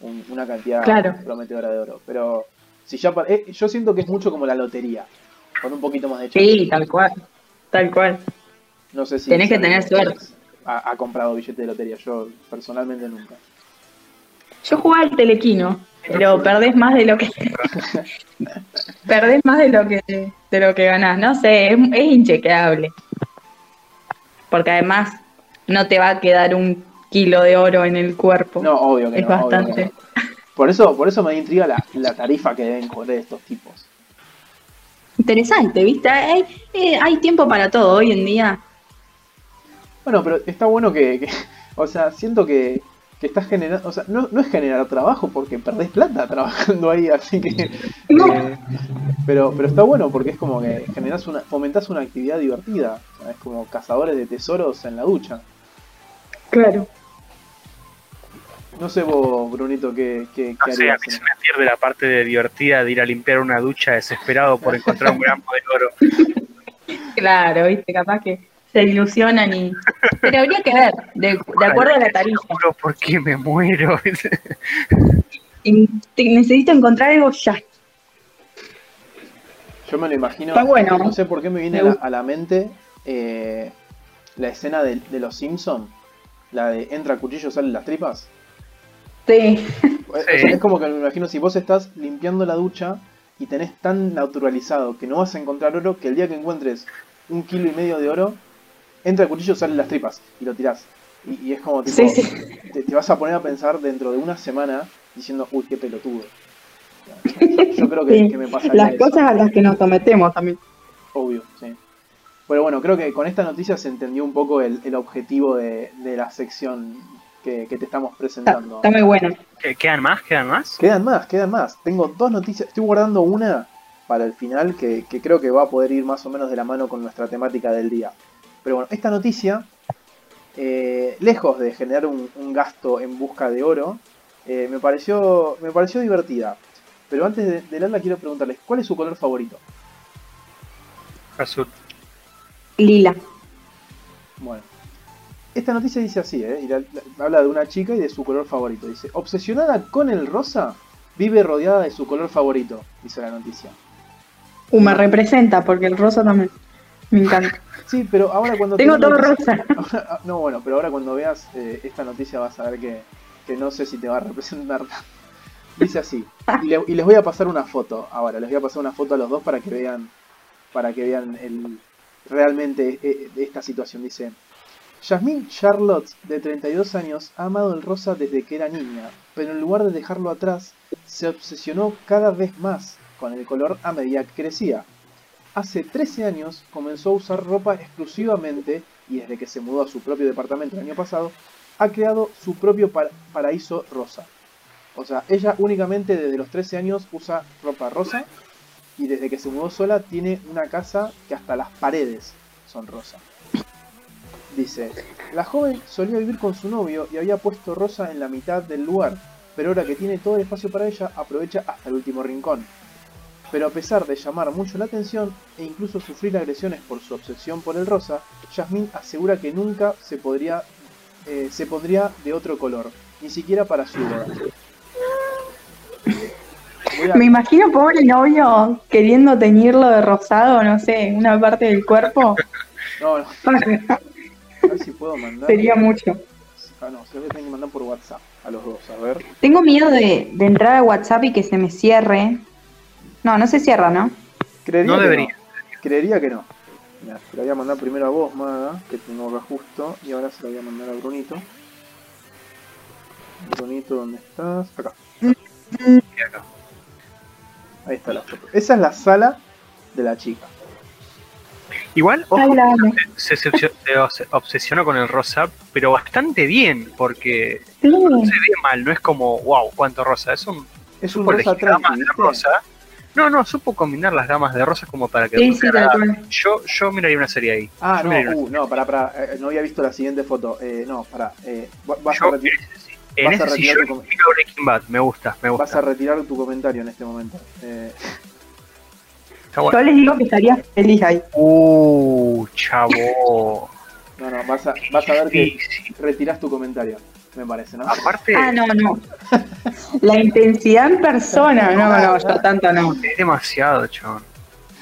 un- una cantidad Claro. prometedora de oro. Pero si ya eh, yo siento que es mucho como la lotería, con un poquito más de chance. Sí, tal cual. Tal cual. No sé si Tenés que tener suerte. Ha, ha comprado billete de lotería. Yo personalmente nunca. Yo jugaba al telequino, pero perdés más de lo que perdés más de lo que de lo que ganás. No sé, es, es inchequeable. Porque además no te va a quedar un kilo de oro en el cuerpo. No, obvio que es no. que bastante. no. Por eso, por eso me intriga la, la tarifa que deben cobrar estos tipos. Interesante, ¿viste? Hay, eh, hay tiempo para todo hoy en día. Bueno, pero está bueno que, que- o sea, siento que, que estás generando, o sea, no, no es generar trabajo porque perdés plata trabajando ahí, así que, No. eh, pero, pero está bueno porque es como que generás una, fomentás una actividad divertida, o sea, es como cazadores de tesoros en la ducha. Claro. No sé vos, Brunito, qué, qué, qué No sé, a mí se me pierde la parte de divertida de ir a limpiar una ducha desesperado por encontrar un gramo de oro. Claro, viste, capaz que se ilusionan y. Pero habría que ver, de, de acuerdo a la tarifa. Juro, ¿por qué me muero? Y te- necesito encontrar algo ya. Yo me lo imagino, Está bueno. no sé por qué me viene Me a la, mente eh, la escena de, de los Simpson, la de entra cuchillo, salen las tripas. Sí. O sea, es como que me imagino si vos estás limpiando la ducha y tenés tan naturalizado que no vas a encontrar oro que el día que encuentres un kilo y medio de oro, entra el cuchillo, salen las tripas y lo tirás. Y, y es como tipo, Sí, sí. Te, te vas a poner a pensar dentro de una semana diciendo, uy, qué pelotudo. Yo creo que, Sí. que me pasaría Las eso. cosas a las que nos sometemos también. Obvio, sí. Pero bueno, creo que con esta noticia se entendió un poco el, el objetivo de, de la sección que, que te estamos presentando. está muy bueno. ¿Qué- ¿Quedan más? ¿Quedan más? Quedan más, quedan más. Tengo dos noticias. Estoy guardando una para el final que, que creo que va a poder ir más o menos de la mano con nuestra temática del día. Pero bueno, esta noticia, eh, lejos de generar un, un gasto en busca de oro, eh, me, pareció, me pareció divertida. Pero antes de, de leerla quiero preguntarles, ¿cuál es su color favorito? Azul. Lila. Bueno, esta noticia dice así, ¿eh? Y la- la- habla de una chica y de su color favorito. Dice, obsesionada con el rosa, vive rodeada de su color favorito, dice la noticia. Uh, me representa porque el rosa también. Me encanta. Sí, pero ahora cuando... Tengo te- todo rosa. ahora- ah, no, bueno, pero ahora cuando veas eh, esta noticia vas a ver que, que no sé si te va a representar. Dice así, y, le- y les voy a pasar una foto ahora, les voy a pasar una foto a los dos para que vean, para que vean el, realmente eh, esta situación. Dice, Yasmín Charlotte, de 32 años, ha amado el rosa desde que era niña, pero en lugar de dejarlo atrás, se obsesionó cada vez más con el color a medida que crecía. Hace 13 años comenzó a usar ropa exclusivamente y desde que se mudó a su propio departamento el año pasado, ha creado su propio par- paraíso rosa. O sea, ella únicamente desde los 13 años usa ropa rosa y desde que se mudó sola tiene una casa que hasta las paredes son rosa. Dice, la joven solía vivir con su novio y había puesto rosa en la mitad del lugar, pero ahora que tiene todo el espacio para ella, aprovecha hasta el último rincón. Pero a pesar de llamar mucho la atención e incluso sufrir agresiones por su obsesión por el rosa, Jasmine asegura que nunca se podría eh, se pondría de otro color, ni siquiera para su boda. A- Me imagino pobre novio queriendo teñirlo de rosado, no sé, una parte del cuerpo. No, no, a ver si puedo mandar. Sería mucho. Ah, no, se lo voy a tener que mandar por WhatsApp a los dos, a ver. Tengo miedo de, de entrar a WhatsApp y que se me cierre. No, no se cierra, ¿no? Creería No que debería. No. Creería que no. Mirá, te la voy a mandar primero a vos, Maga, que tengo acá justo, y ahora se la voy a mandar a Brunito. Brunito, ¿dónde estás? Acá. Ahí está la foto. Esa es la sala de la chica. Igual, ojo, se, se obsesio- se obs- obsesionó con el rosa, pero bastante bien, porque Sí. no se ve mal, no es como, wow, cuánto rosa. Es un Es un rosa tranqui, de rosa. No, no, supo combinar las gamas de rosa como para que Sí. Yo, yo miraría una serie ahí. Ah, Yo no, uh, no, pará, pará, eh, no había visto la siguiente foto. Eh, no, pará, eh, va- vas, Yo, a en vas a ese retirar sillón tu Bad, me gusta, me vas a retirar tu comentario en este momento. Eh, bueno. Yo les digo que estaría feliz ahí. Uh, chavo. no, no, vas a, vas a ver que retirás tu comentario, me parece, ¿no? Aparte, Ah, no, no. La intensidad en persona, no, no, yo tanto no. es demasiado, chabón.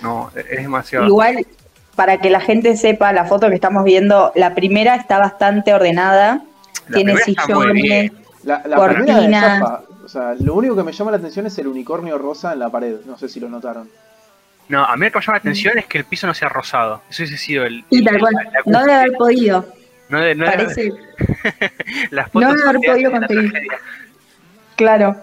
No, es demasiado. Igual, para que la gente sepa, la foto que estamos viendo, la primera está bastante ordenada. La tiene primera está muy sillones. bien. La, la Cortinas. primera de Zapa, o sea, lo único que me llama la atención es el unicornio rosa en la pared, no sé si lo notaron. No, a mí lo que me llama la atención es que el piso no sea rosado. Eso hubiese sido el. Sí, tal cual. No debe haber podido. No de- no Parece, las no fotos debe haber podido conseguir. claro.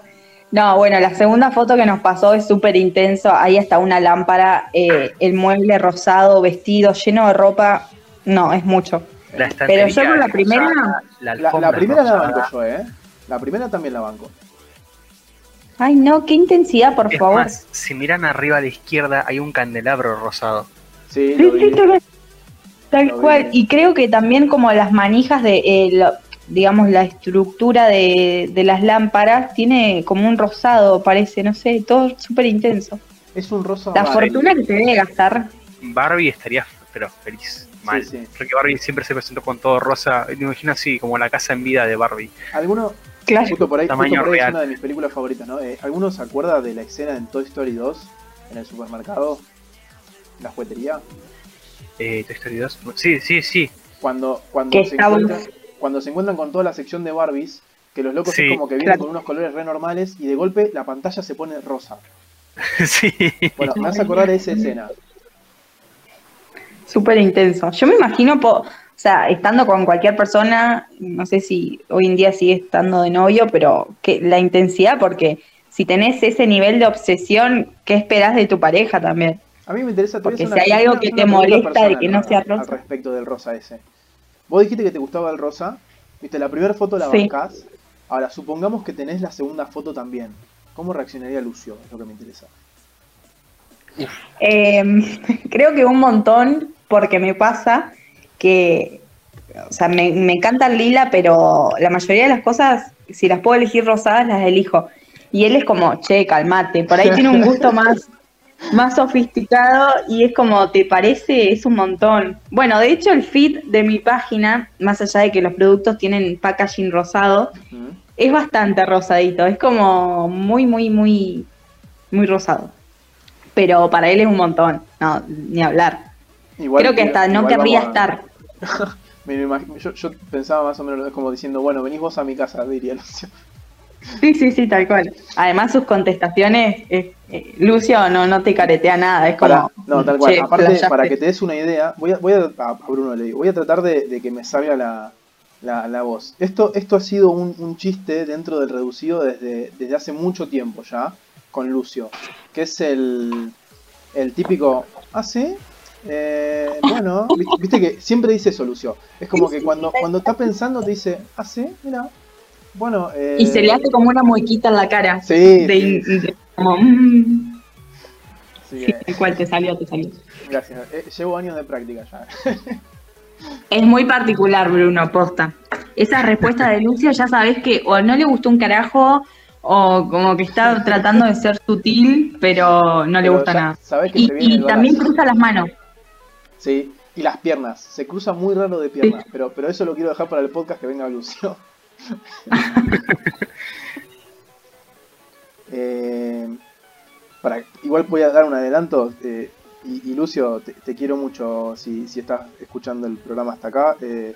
No, bueno, la segunda foto que nos pasó es súper intenso. Ahí está una lámpara, eh, el mueble rosado, vestido, lleno de ropa. No, es mucho. La Pero yo con la rosada, primera- la, La, alfombra la primera la banco yo, ¿eh? La primera también la banco. Ay, no, qué intensidad, por Es favor. más, si miran arriba a la izquierda hay un candelabro rosado. Sí, Sí, lo sí, vi. tal, vi. cual. Y creo que también como las manijas de, eh, lo- digamos, la estructura de, de las lámparas tiene como un rosado, parece, no sé, todo súper intenso. Es un rosa La Barbie. fortuna que se debe gastar. Barbie estaría, pero feliz, mal. sí. Porque Barbie siempre se presentó con todo rosa. Me imagino así, como la casa en vida de Barbie. ¿Alguno, Claro. justo por ahí, justo por ahí es una de mis películas favoritas, ¿no? Eh, ¿Alguno se acuerda de la escena en Toy Story 2 en el supermercado? La juguetería. Eh, Toy Story 2. Sí, sí, sí. Cuando, cuando, se encuentran, cuando se encuentran con toda la sección de Barbies, que los locos Sí, es como que vienen claro. con unos colores re normales y de golpe la pantalla se pone rosa. sí. Bueno, me hace acordar de esa escena. Súper intenso. Yo me imagino, po- o sea, estando con cualquier persona, no sé si hoy en día sigue estando de novio, pero que la intensidad, porque si tenés ese nivel de obsesión, ¿qué esperás de tu pareja también? A mí me interesa Porque si hay algo que te molesta de que no sea rosa. Al respecto del rosa ese. Vos dijiste que te gustaba el rosa, viste, la primera foto la Sí. bancás. Ahora, supongamos que tenés la segunda foto también. ¿Cómo reaccionaría Lucio? Es lo que me interesa. Eh, creo que un montón, porque me pasa que, o sea, me, me encanta el lila, pero la mayoría de las cosas, si las puedo elegir rosadas, las elijo. Y él es como, che, calmate, por ahí tiene un gusto más, más sofisticado y es como, ¿te parece? Es un montón. Bueno, de hecho el feed de mi página, más allá de que los productos tienen packaging rosado, es bastante rosadito, es como muy, muy, muy, muy rosado. Pero para él es un montón, no, ni hablar. Igual- Creo que hasta no querría a- estar. yo, yo pensaba más o menos como diciendo, bueno, venís vos a mi casa, diría Lucio. Sí, sí, sí, tal cual. Además sus contestaciones, eh, eh, Lucio no, no te caretea nada, es como... Para- no, tal cual. "Che, Aparte, flashaste". para que te des una idea, voy a, voy a, a Bruno le digo, voy a tratar de, de que me salga la, la, la voz. Esto, esto ha sido un, un chiste dentro del reducido desde, desde hace mucho tiempo ya, con Lucio, que es el, el típico, ¿ah, sí? Eh, bueno, viste, que siempre dice eso, Lucio. Es como que cuando, cuando está pensando te dice, ¿ah, sí? Mira. Bueno, eh, Y se le hace como una muequita en la cara. Sí, de, sí, de- como, mm, sí, sí, eh, cual te salió, te salió. gracias. Eh, llevo años de práctica ya. Es muy particular, Bruno, posta. Esa respuesta de Lucio ya sabes que o no le gustó un carajo o como que está tratando de ser sutil, pero no le gusta nada. sabés que Y, y el también cruza las manos. Sí, y las piernas. Se cruza muy raro de piernas, pero, pero eso lo quiero dejar para el podcast que venga Lucio. Eh, para, igual voy a dar un adelanto. eh, y, y Lucio, te, te quiero mucho si, si estás escuchando el programa hasta acá. eh,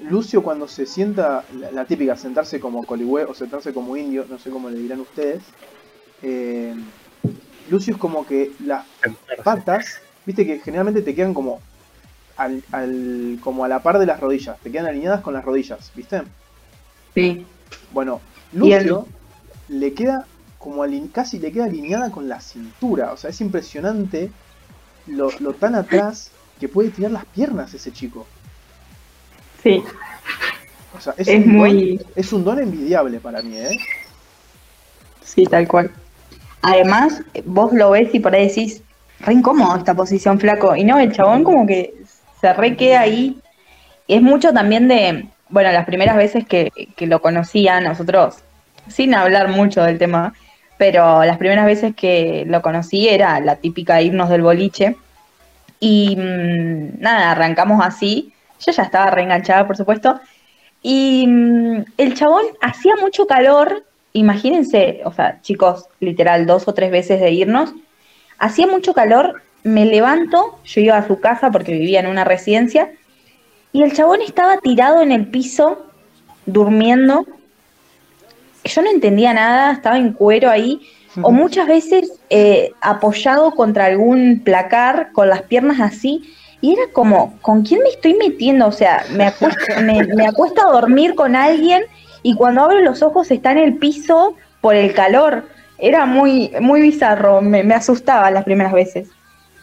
Lucio cuando se sienta, la, la típica, sentarse como coligüe o sentarse como indio, no sé cómo le dirán ustedes. eh, Lucio es como que las patas, viste que generalmente te quedan como al, al- como a la par de las rodillas, te quedan alineadas con las rodillas, ¿viste? Sí. Bueno, Lucio le queda como casi le queda alineada con la cintura, o sea, es impresionante lo, lo tan atrás que puede tirar las piernas ese chico. Sí, O sea, es, es un muy... don, es un don envidiable para mí, ¿eh? Sí, tal cual. Además, vos lo ves y por ahí decís, re incómodo esta posición, flaco. Y no, el chabón como que se re queda ahí. Y es mucho también de, bueno, las primeras veces que, que lo conocía, nosotros, sin hablar mucho del tema, pero las primeras veces que lo conocí era la típica irnos del boliche. Y mm, nada, arrancamos así. Yo ya estaba reenganchada, por supuesto. Y mm, el chabón hacía mucho calor, imagínense, o sea, chicos, literal, dos o tres veces de irnos. Hacía mucho calor, me levanto, yo iba a su casa porque vivía en una residencia, y el chabón estaba tirado en el piso, durmiendo. Yo no entendía nada, estaba en cuero ahí, o muchas veces eh, apoyado contra algún placar con las piernas así. Y era como, ¿con quién me estoy metiendo? O sea, me acuesto, me, me acuesto a dormir con alguien y cuando abro los ojos está en el piso por el calor. Era muy, muy bizarro, me, me asustaba las primeras veces.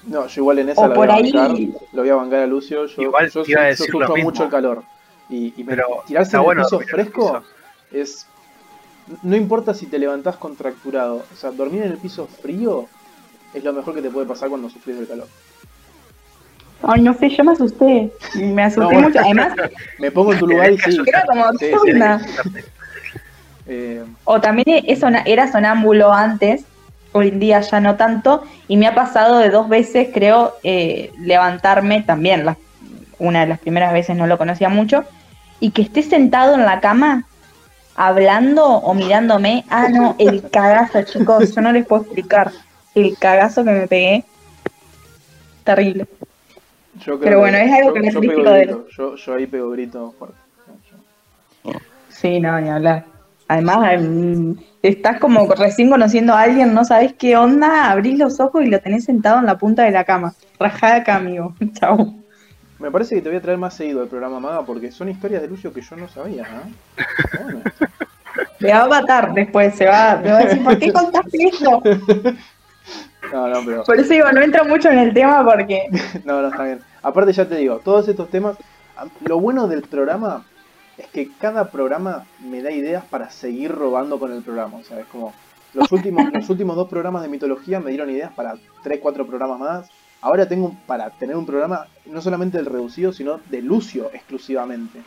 No, yo igual en esa O lo por voy a ahí- bancar, lo voy a bancar a Lucio. Yo, Igual yo, yo sufro mucho el calor. Y, y me- Pero tirarse en el bueno piso el fresco piso. es. No importa si te levantás contracturado. O sea, dormir en el piso frío es lo mejor que te puede pasar cuando sufrís del calor. Ay, no sé, yo me asusté. Me asusté No, bueno. mucho. Además, Me pongo en tu lugar y sí. era como, Sí, ¿qué sí. Eh, O también es sona- era sonámbulo antes, hoy en día ya no tanto, y me ha pasado de dos veces, creo, eh, levantarme también, la- una de las primeras veces no lo conocía mucho, y que esté sentado en la cama hablando o mirándome. Ah, no, el cagazo, chicos, yo no les puedo explicar. El cagazo que me pegué. Terrible. yo creo Pero bueno, que- es algo yo- yo característico pego de grito, Yo, yo ahí pego grito fuerte. Sí, no, ni hablar. Además, mm, estás como recién conociendo a alguien, no sabes qué onda, abrís los ojos y lo tenés sentado en la punta de la cama. Rajada acá, amigo. Chau. Me parece que te voy a traer más seguido el programa Maga porque son historias de Lucio que yo no sabía. ¿eh? Bueno. Me va a matar después, se va, me va a decir, ¿por qué contaste esto? No, no, pero. Por eso digo, no entro mucho en el tema porque No, no, está bien. Aparte, ya te digo, todos estos temas. Lo bueno del programa es que cada programa me da ideas para seguir robando con el programa. O sea, es como. Los últimos, los últimos dos programas de mitología me dieron ideas para tres, cuatro programas más. Ahora tengo un- para tener un programa no solamente del reducido, sino de Lucio exclusivamente.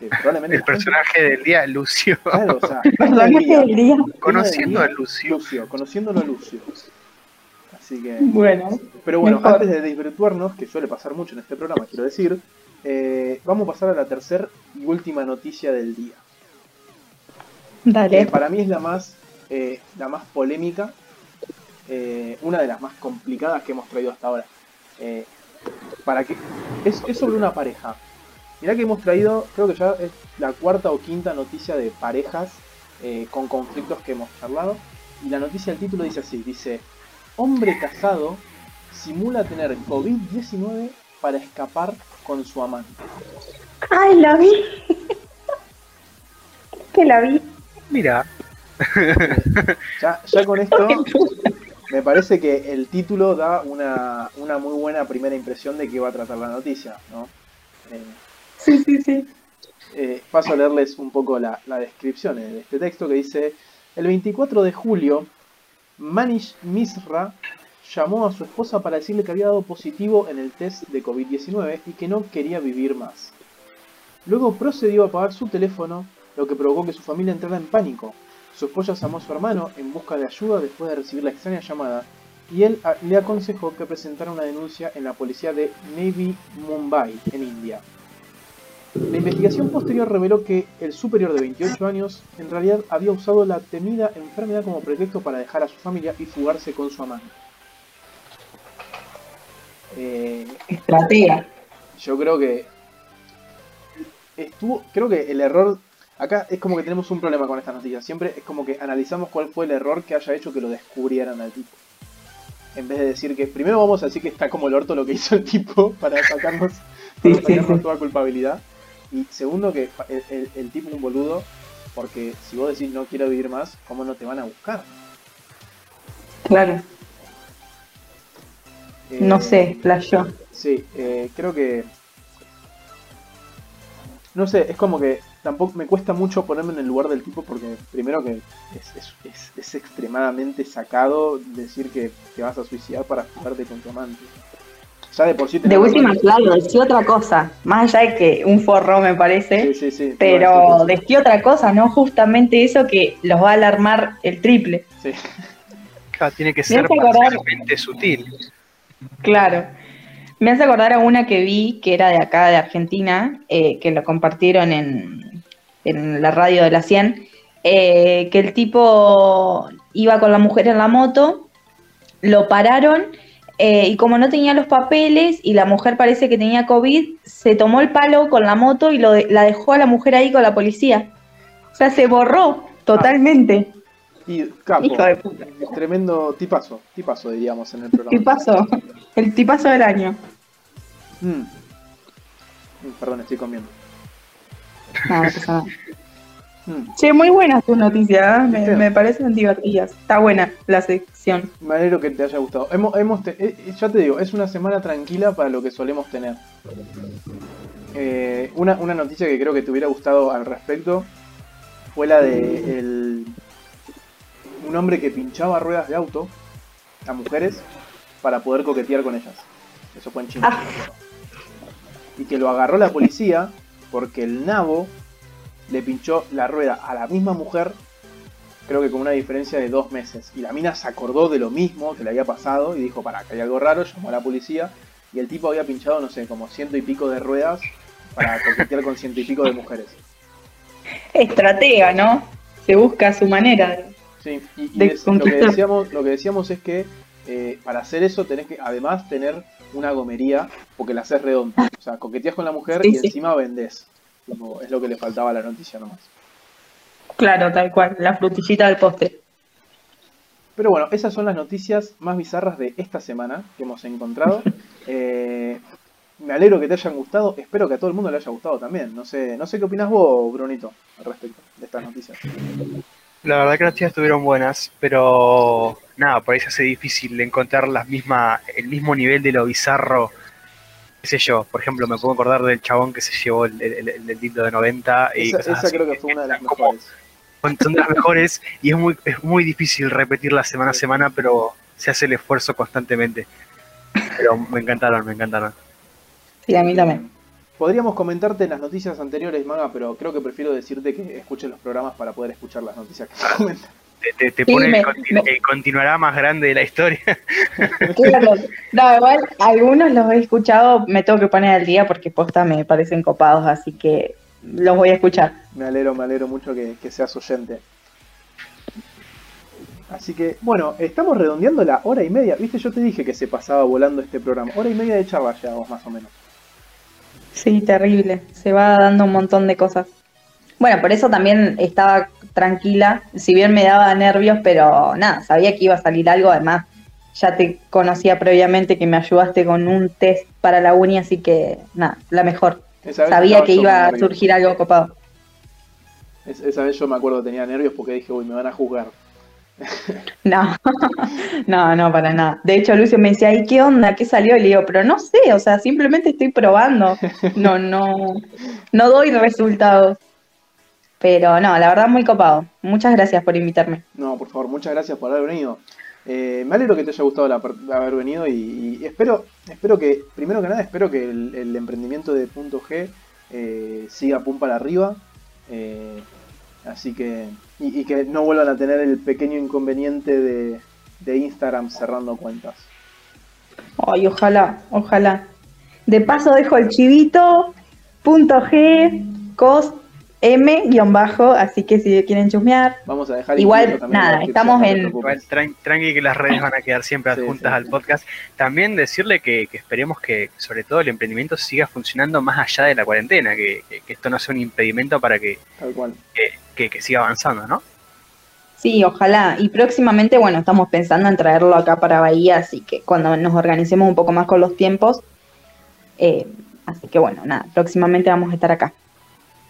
Que probablemente El gente- personaje del día, Lucio. Claro, o sea, día. del día. Conociendo a del día, Lucio. Lucio, conociéndolo a Lucio. Así que. Bueno, Pero bueno, Mejor. antes de desvirtuarnos, que suele pasar mucho en este programa, quiero decir, eh, vamos a pasar a la tercera y última noticia del día. Que dale. para mí es la más, eh, la más polémica, eh, una de las más complicadas que hemos traído hasta ahora. Para que es, es sobre una pareja. Mirá que hemos traído, creo que ya es la cuarta o quinta noticia de parejas con conflictos que hemos charlado. Y la noticia del título dice así, dice, hombre casado simula tener COVID-19 para escapar con su amante. Ay, la vi. que la vi. Mira, Ya, ya con esto me parece que el título da una, una muy buena primera impresión de qué va a tratar la noticia, ¿no? Eh, Sí, sí, sí. eh, paso a leerles un poco la, la descripción de este texto que dice, el 24 de julio, Manish Misra llamó a su esposa para decirle que había dado positivo en el test de COVID-19 y que no quería vivir más. Luego procedió a apagar su teléfono, lo que provocó que su familia entrara en pánico. Su esposa llamó a su hermano en busca de ayuda después de recibir la extraña llamada y él le aconsejó que presentara una denuncia en la policía de Navy Mumbai, en India. La investigación posterior reveló que el superior de 28 años en realidad había usado la temida enfermedad como pretexto para dejar a su familia y fugarse con su amante. Eh, Estratega. yo creo que estuvo, creo que el error acá es como que tenemos un problema con esta noticia. Siempre es como que analizamos cuál fue el error que haya hecho que lo descubrieran al tipo. En vez de decir que primero vamos a decir que está como el orto lo que hizo el tipo para sacarnos, para sí, sacarnos sí. toda culpabilidad. Y segundo que el, el- el tipo es un boludo porque si vos decís no quiero vivir más, ¿cómo no te van a buscar? Claro. Eh, No sé, flasheó. Sí, eh, creo que. No sé, es como que tampoco me cuesta mucho ponerme en el lugar del tipo porque, primero, que es, es- es- es extremadamente sacado decir que te vas a suicidar para jugarte con tu amante. Ya de por sí De última, claro, decía otra cosa. Más allá de que un forro me parece. Sí, sí, sí. Pero decir decía otra cosa, ¿no? Justamente eso que los va a alarmar el triple. sí. claro, tiene que ser sutil. Claro. Me hace acordar a una que vi, que era de acá, de Argentina, eh, que lo compartieron en, en la radio de la 100, eh, que el tipo iba con la mujer en la moto, lo pararon eh, y como no tenía los papeles y la mujer parece que tenía COVID, se tomó el palo con la moto y lo de- la dejó a la mujer ahí con la policía. O sea, se borró totalmente. Y capo, Hijo de puta. tremendo tipazo, tipazo diríamos en el programa. ¿Qué pasó? El tipazo del año. Mm. Mm, Perdón, estoy comiendo. No. Mm, Che, muy buenas tus noticias, ¿eh? me, me parecen divertidas. Está buena la sección. Me alegro que te haya gustado. Hemos, hemos te- eh, eh, ya te digo, es una semana tranquila para lo que solemos tener. Eh, una, una noticia que creo que te hubiera gustado al respecto fue la de el- un hombre que pinchaba ruedas de auto a mujeres para poder coquetear con ellas. Eso fue en China. Ah. Y que lo agarró la policía porque el nabo le pinchó la rueda a la misma mujer creo que con una diferencia de dos meses. Y la mina se acordó de lo mismo que le había pasado y dijo, para, que hay algo raro, llamó a la policía y el tipo había pinchado, no sé, como ciento y pico de ruedas para coquetear con ciento y pico de mujeres. Estratega, ¿no? Se busca su manera. Sí, y, y De es- lo, que decíamos, lo que decíamos es que eh, para hacer eso tenés que además tener una gomería porque la haces redonda. O sea, coqueteas con la mujer Sí, y sí. encima vendés. Es lo que le faltaba a la noticia nomás. Claro, tal cual, la frutillita del postre. Pero bueno, esas son las noticias más bizarras de esta semana que hemos encontrado. Eh, me alegro que te hayan gustado, espero que a todo el mundo le haya gustado también. No sé, no sé qué opinas vos, Brunito, al respecto de estas noticias. La verdad que las noticias estuvieron buenas, pero nada, por ahí se hace difícil encontrar las misma, el mismo nivel de lo bizarro. Qué sé yo, por ejemplo, me puedo acordar del chabón que se llevó el, el, el, el dildo de 90 y Esa, cosas esa así. creo que fue una de las Como- mejores. son de las mejores y es muy, es muy difícil repetirla semana a semana, pero se hace el esfuerzo constantemente. Pero me encantaron, me encantaron. Sí, a mí también. Podríamos comentarte las noticias anteriores, Maga, pero creo que prefiero decirte que escuches los programas para poder escuchar las noticias que se comentan. Te, te, te Sí, pone me- el, continu- me- el continuará más grande de la historia. Claro. No, igual algunos los he escuchado, me tengo que poner al día porque posta me parecen copados, así que los voy a escuchar. Me alegro, me alegro mucho que, que seas oyente. Así que, bueno, estamos redondeando la hora y media. Viste, yo te dije que se pasaba volando este programa. Hora y media de charla ya, vos más o menos. Sí, terrible. Se va dando un montón de cosas. Bueno, por eso también estaba tranquila, si bien me daba nervios, pero nada, sabía que iba a salir algo, además ya te conocía previamente que me ayudaste con un test para la uni, así que nada, la mejor. Esa Sabía que iba a surgir algo copado. Es- esa vez yo me acuerdo que tenía nervios porque dije, uy, me van a juzgar. No, no, no, para nada. De hecho, Lucio me decía, ¿y qué onda? ¿Qué salió? Y le digo, pero no sé, o sea, simplemente estoy probando. No, no, no doy resultados. Pero no, la verdad muy copado. Muchas gracias por invitarme. No, por favor, muchas gracias por haber venido. Eh, me alegro que te haya gustado haber venido y, espero, espero que, primero que nada, espero que el, el emprendimiento de Punto G eh, siga pum para arriba. Eh, así que, y, y que no vuelvan a tener el pequeño inconveniente de, de Instagram cerrando cuentas. Ay, ojalá, ojalá. De paso dejo el chivito, punto G, cos, M, guion bajo, así que si quieren chusmear. Vamos a dejar Igual, nada, estamos en-. Igual, tranqui que las redes van a quedar siempre Sí, adjuntas sí. al podcast. También decirle que, que esperemos que, sobre todo, el emprendimiento siga funcionando más allá de la cuarentena, que, que- que esto no sea un impedimento para que, Tal cual. que- que siga avanzando, ¿no? Sí, ojalá. Y próximamente, bueno, estamos pensando en traerlo acá para Bahía, así que cuando nos organicemos un poco más con los tiempos. eh, así que bueno, nada, próximamente vamos a estar acá.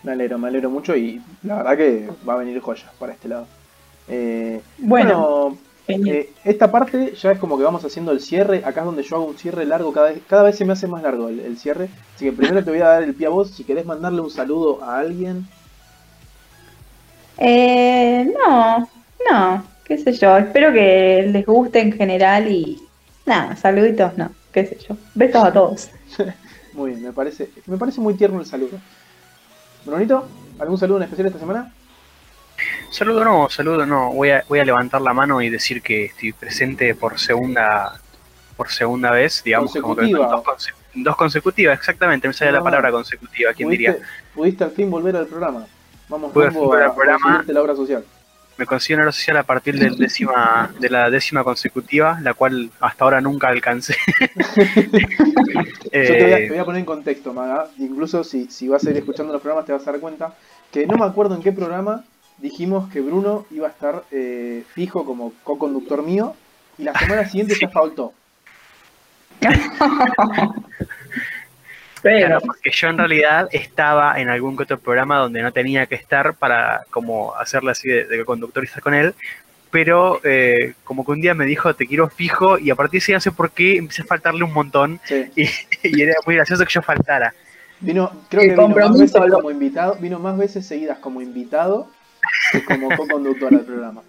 Me alegro, me alegro mucho y la verdad que va a venir joya para este lado. Eh, Bueno. Eh, esta parte ya es como que vamos haciendo el cierre. Acá es donde yo hago un cierre largo. Cada vez, cada vez se me hace más largo el, el cierre. Así que primero te voy a dar el pie a vos. Si querés mandarle un saludo a alguien. Eh, no, no, qué sé yo. Espero que les guste en general y nada, saluditos, no, qué sé yo. Besos a todos. Muy bien, me parece, me parece muy tierno el saludo. Brunito, ¿algún saludo en especial esta semana? Saludo no, saludo no. Voy a, voy a levantar la mano y decir que estoy presente por segunda por segunda vez, digamos, como que dos, dos consecutivas, exactamente, me sale la Ah. palabra consecutiva, ¿quién diría? ¿Pudiste, al fin volver al programa. Vamos Pude rumbo a al programa. la obra social. Me obra social a partir del décima, de la décima consecutiva, la cual hasta ahora nunca alcancé. Yo te voy, a, Eh, te voy a poner en contexto, Maga. Incluso si, si vas a ir escuchando los programas te vas a dar cuenta que no me acuerdo en qué programa dijimos que Bruno iba a estar eh, fijo como co-conductor mío y la semana siguiente ya faltó. Pero, Claro, porque yo en realidad estaba en algún que otro programa donde no tenía que estar para como hacerle así de, de conductor y estar con él, pero eh, como que un día me dijo te quiero fijo y a partir de ese día no sé por qué empecé a faltarle un montón Sí. y, y era muy gracioso que yo faltara. Vino, creo El que vino más veces lo- como invitado, vino más veces seguidas como invitado que como co-conductor al programa.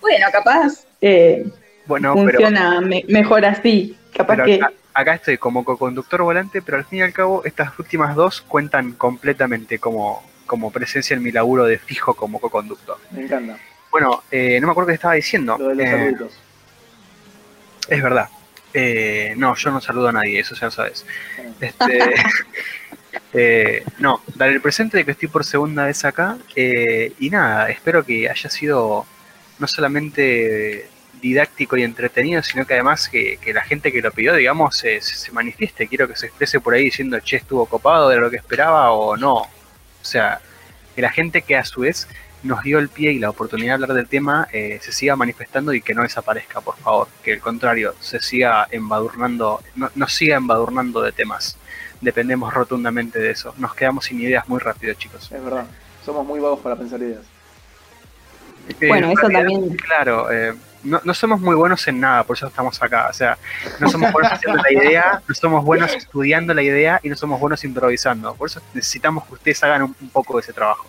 bueno, capaz eh, Bueno, pero, funciona me- mejor así. Capaz pero que acá, estoy como co-conductor volante, pero al fin y al cabo estas últimas dos cuentan completamente como, como presencia en mi laburo de fijo como co-conductor. Me encanta. Bueno, eh, no me acuerdo qué estaba diciendo. Lo de los Eh, saluditos. Es verdad. Eh, no, yo no saludo a nadie, eso ya lo sabes. Este, eh, no, dar el presente de que estoy por segunda vez acá. y nada, espero que haya sido no solamente didáctico y entretenido, sino que además que, que la gente que lo pidió, digamos, se, manifieste. Quiero que se exprese por ahí diciendo, che, estuvo copado de lo que esperaba o no. O sea, que la gente que a su vez nos dio el pie y la oportunidad de hablar del tema eh, se siga manifestando y que no desaparezca, por favor. Que al contrario, se siga embadurnando, no, no siga embadurnando de temas. Dependemos rotundamente de eso. Nos quedamos sin ideas muy rápido, chicos. Es verdad. Somos muy vagos para pensar ideas. Eh, Bueno, en eso realidad, también. Claro, eh, no, no somos muy buenos en nada, por eso estamos acá. O sea, no somos buenos haciendo la idea, no somos buenos estudiando la idea y no somos buenos improvisando. Por eso necesitamos que ustedes hagan un, un poco de ese trabajo.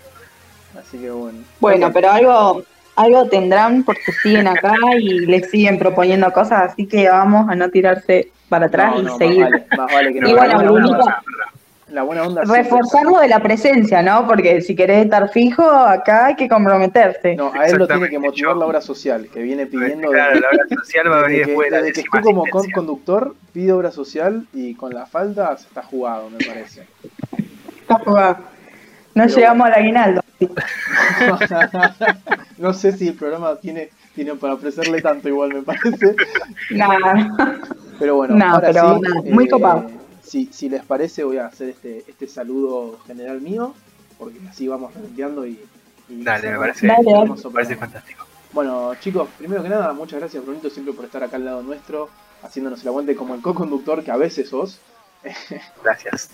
Así que bueno. Bueno, pero algo, algo tendrán porque siguen acá y les siguen proponiendo cosas, así que vamos a no tirarse para atrás No, y no, seguir. Más vale, más vale que. Y bueno, la buena onda Reforzarlo de la presencia, ¿no? Porque si querés estar fijo, acá hay que comprometerse. No, a él lo tiene que motivar la obra social, que viene pidiendo Claro, de- la obra social va a venir desde que, después desde que estoy como conductor, pide obra social y con la falta se está jugado, me parece. Está jugado. No Pero llegamos al aguinaldo. no sé si el programa tiene, tiene para ofrecerle tanto igual, me parece. Nada. Pero bueno, No, ahora pero sí, nada, muy copado. Si, si les parece, voy a hacer este, este saludo general mío, porque así vamos redondeando y, y Dale, me parece, Dale, me fantástico. Bueno, chicos, primero que nada, muchas gracias, Brunito, siempre por estar acá al lado nuestro, haciéndonos el aguante como el co-conductor que a veces sos. Gracias.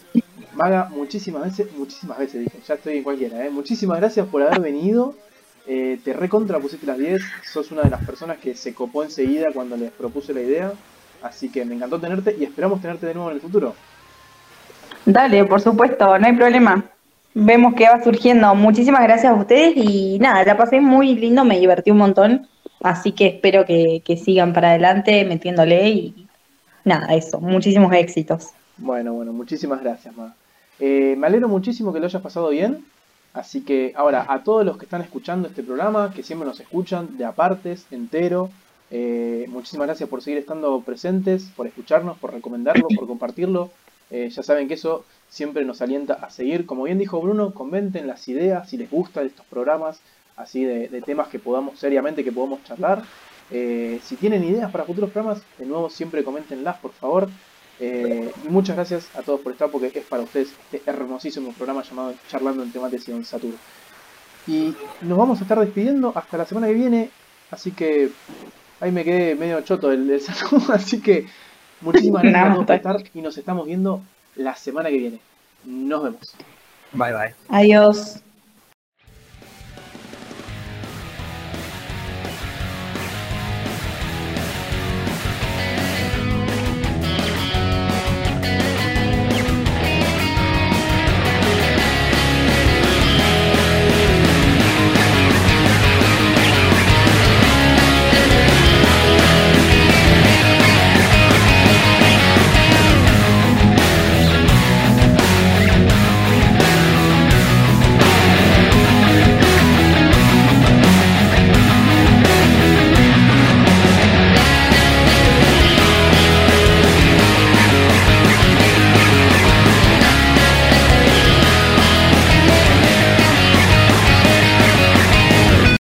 Maga, muchísimas veces, muchísimas veces dije, ya estoy en cualquiera, ¿eh? Muchísimas gracias por haber venido. Eh, te recontra pusiste las 10, sos una de las personas que se copó enseguida cuando les propuse la idea. Así que me encantó tenerte y esperamos tenerte de nuevo en el futuro. Dale, por supuesto, no hay problema. Vemos que va surgiendo. Muchísimas gracias a ustedes y nada, la pasé muy lindo, me divertí un montón. Así que espero que, que sigan para adelante metiéndole y nada, eso. Muchísimos éxitos. Bueno, bueno, muchísimas gracias, Ma. Eh, me alegro muchísimo que lo hayas pasado bien. Así que ahora, a todos los que están escuchando este programa, que siempre nos escuchan de apartes, entero, eh, muchísimas gracias por seguir estando presentes, por escucharnos, por recomendarlo, por compartirlo. Eh, ya saben que eso siempre nos alienta a seguir. Como bien dijo Bruno, comenten las ideas, si les gustan estos programas, así de, de temas que podamos, seriamente, que podamos charlar. Eh, si tienen ideas para futuros programas, de nuevo siempre coméntenlas, por favor. Muchas gracias a todos por estar, porque es para ustedes este hermosísimo programa llamado Charlando en Temates y Don Satur. Y nos vamos a estar despidiendo hasta la semana que viene, así que ahí me quedé medio choto del, del saludo, así que muchísimas gracias por está- estar y nos estamos viendo la semana que viene. Nos vemos. Bye bye. Adiós.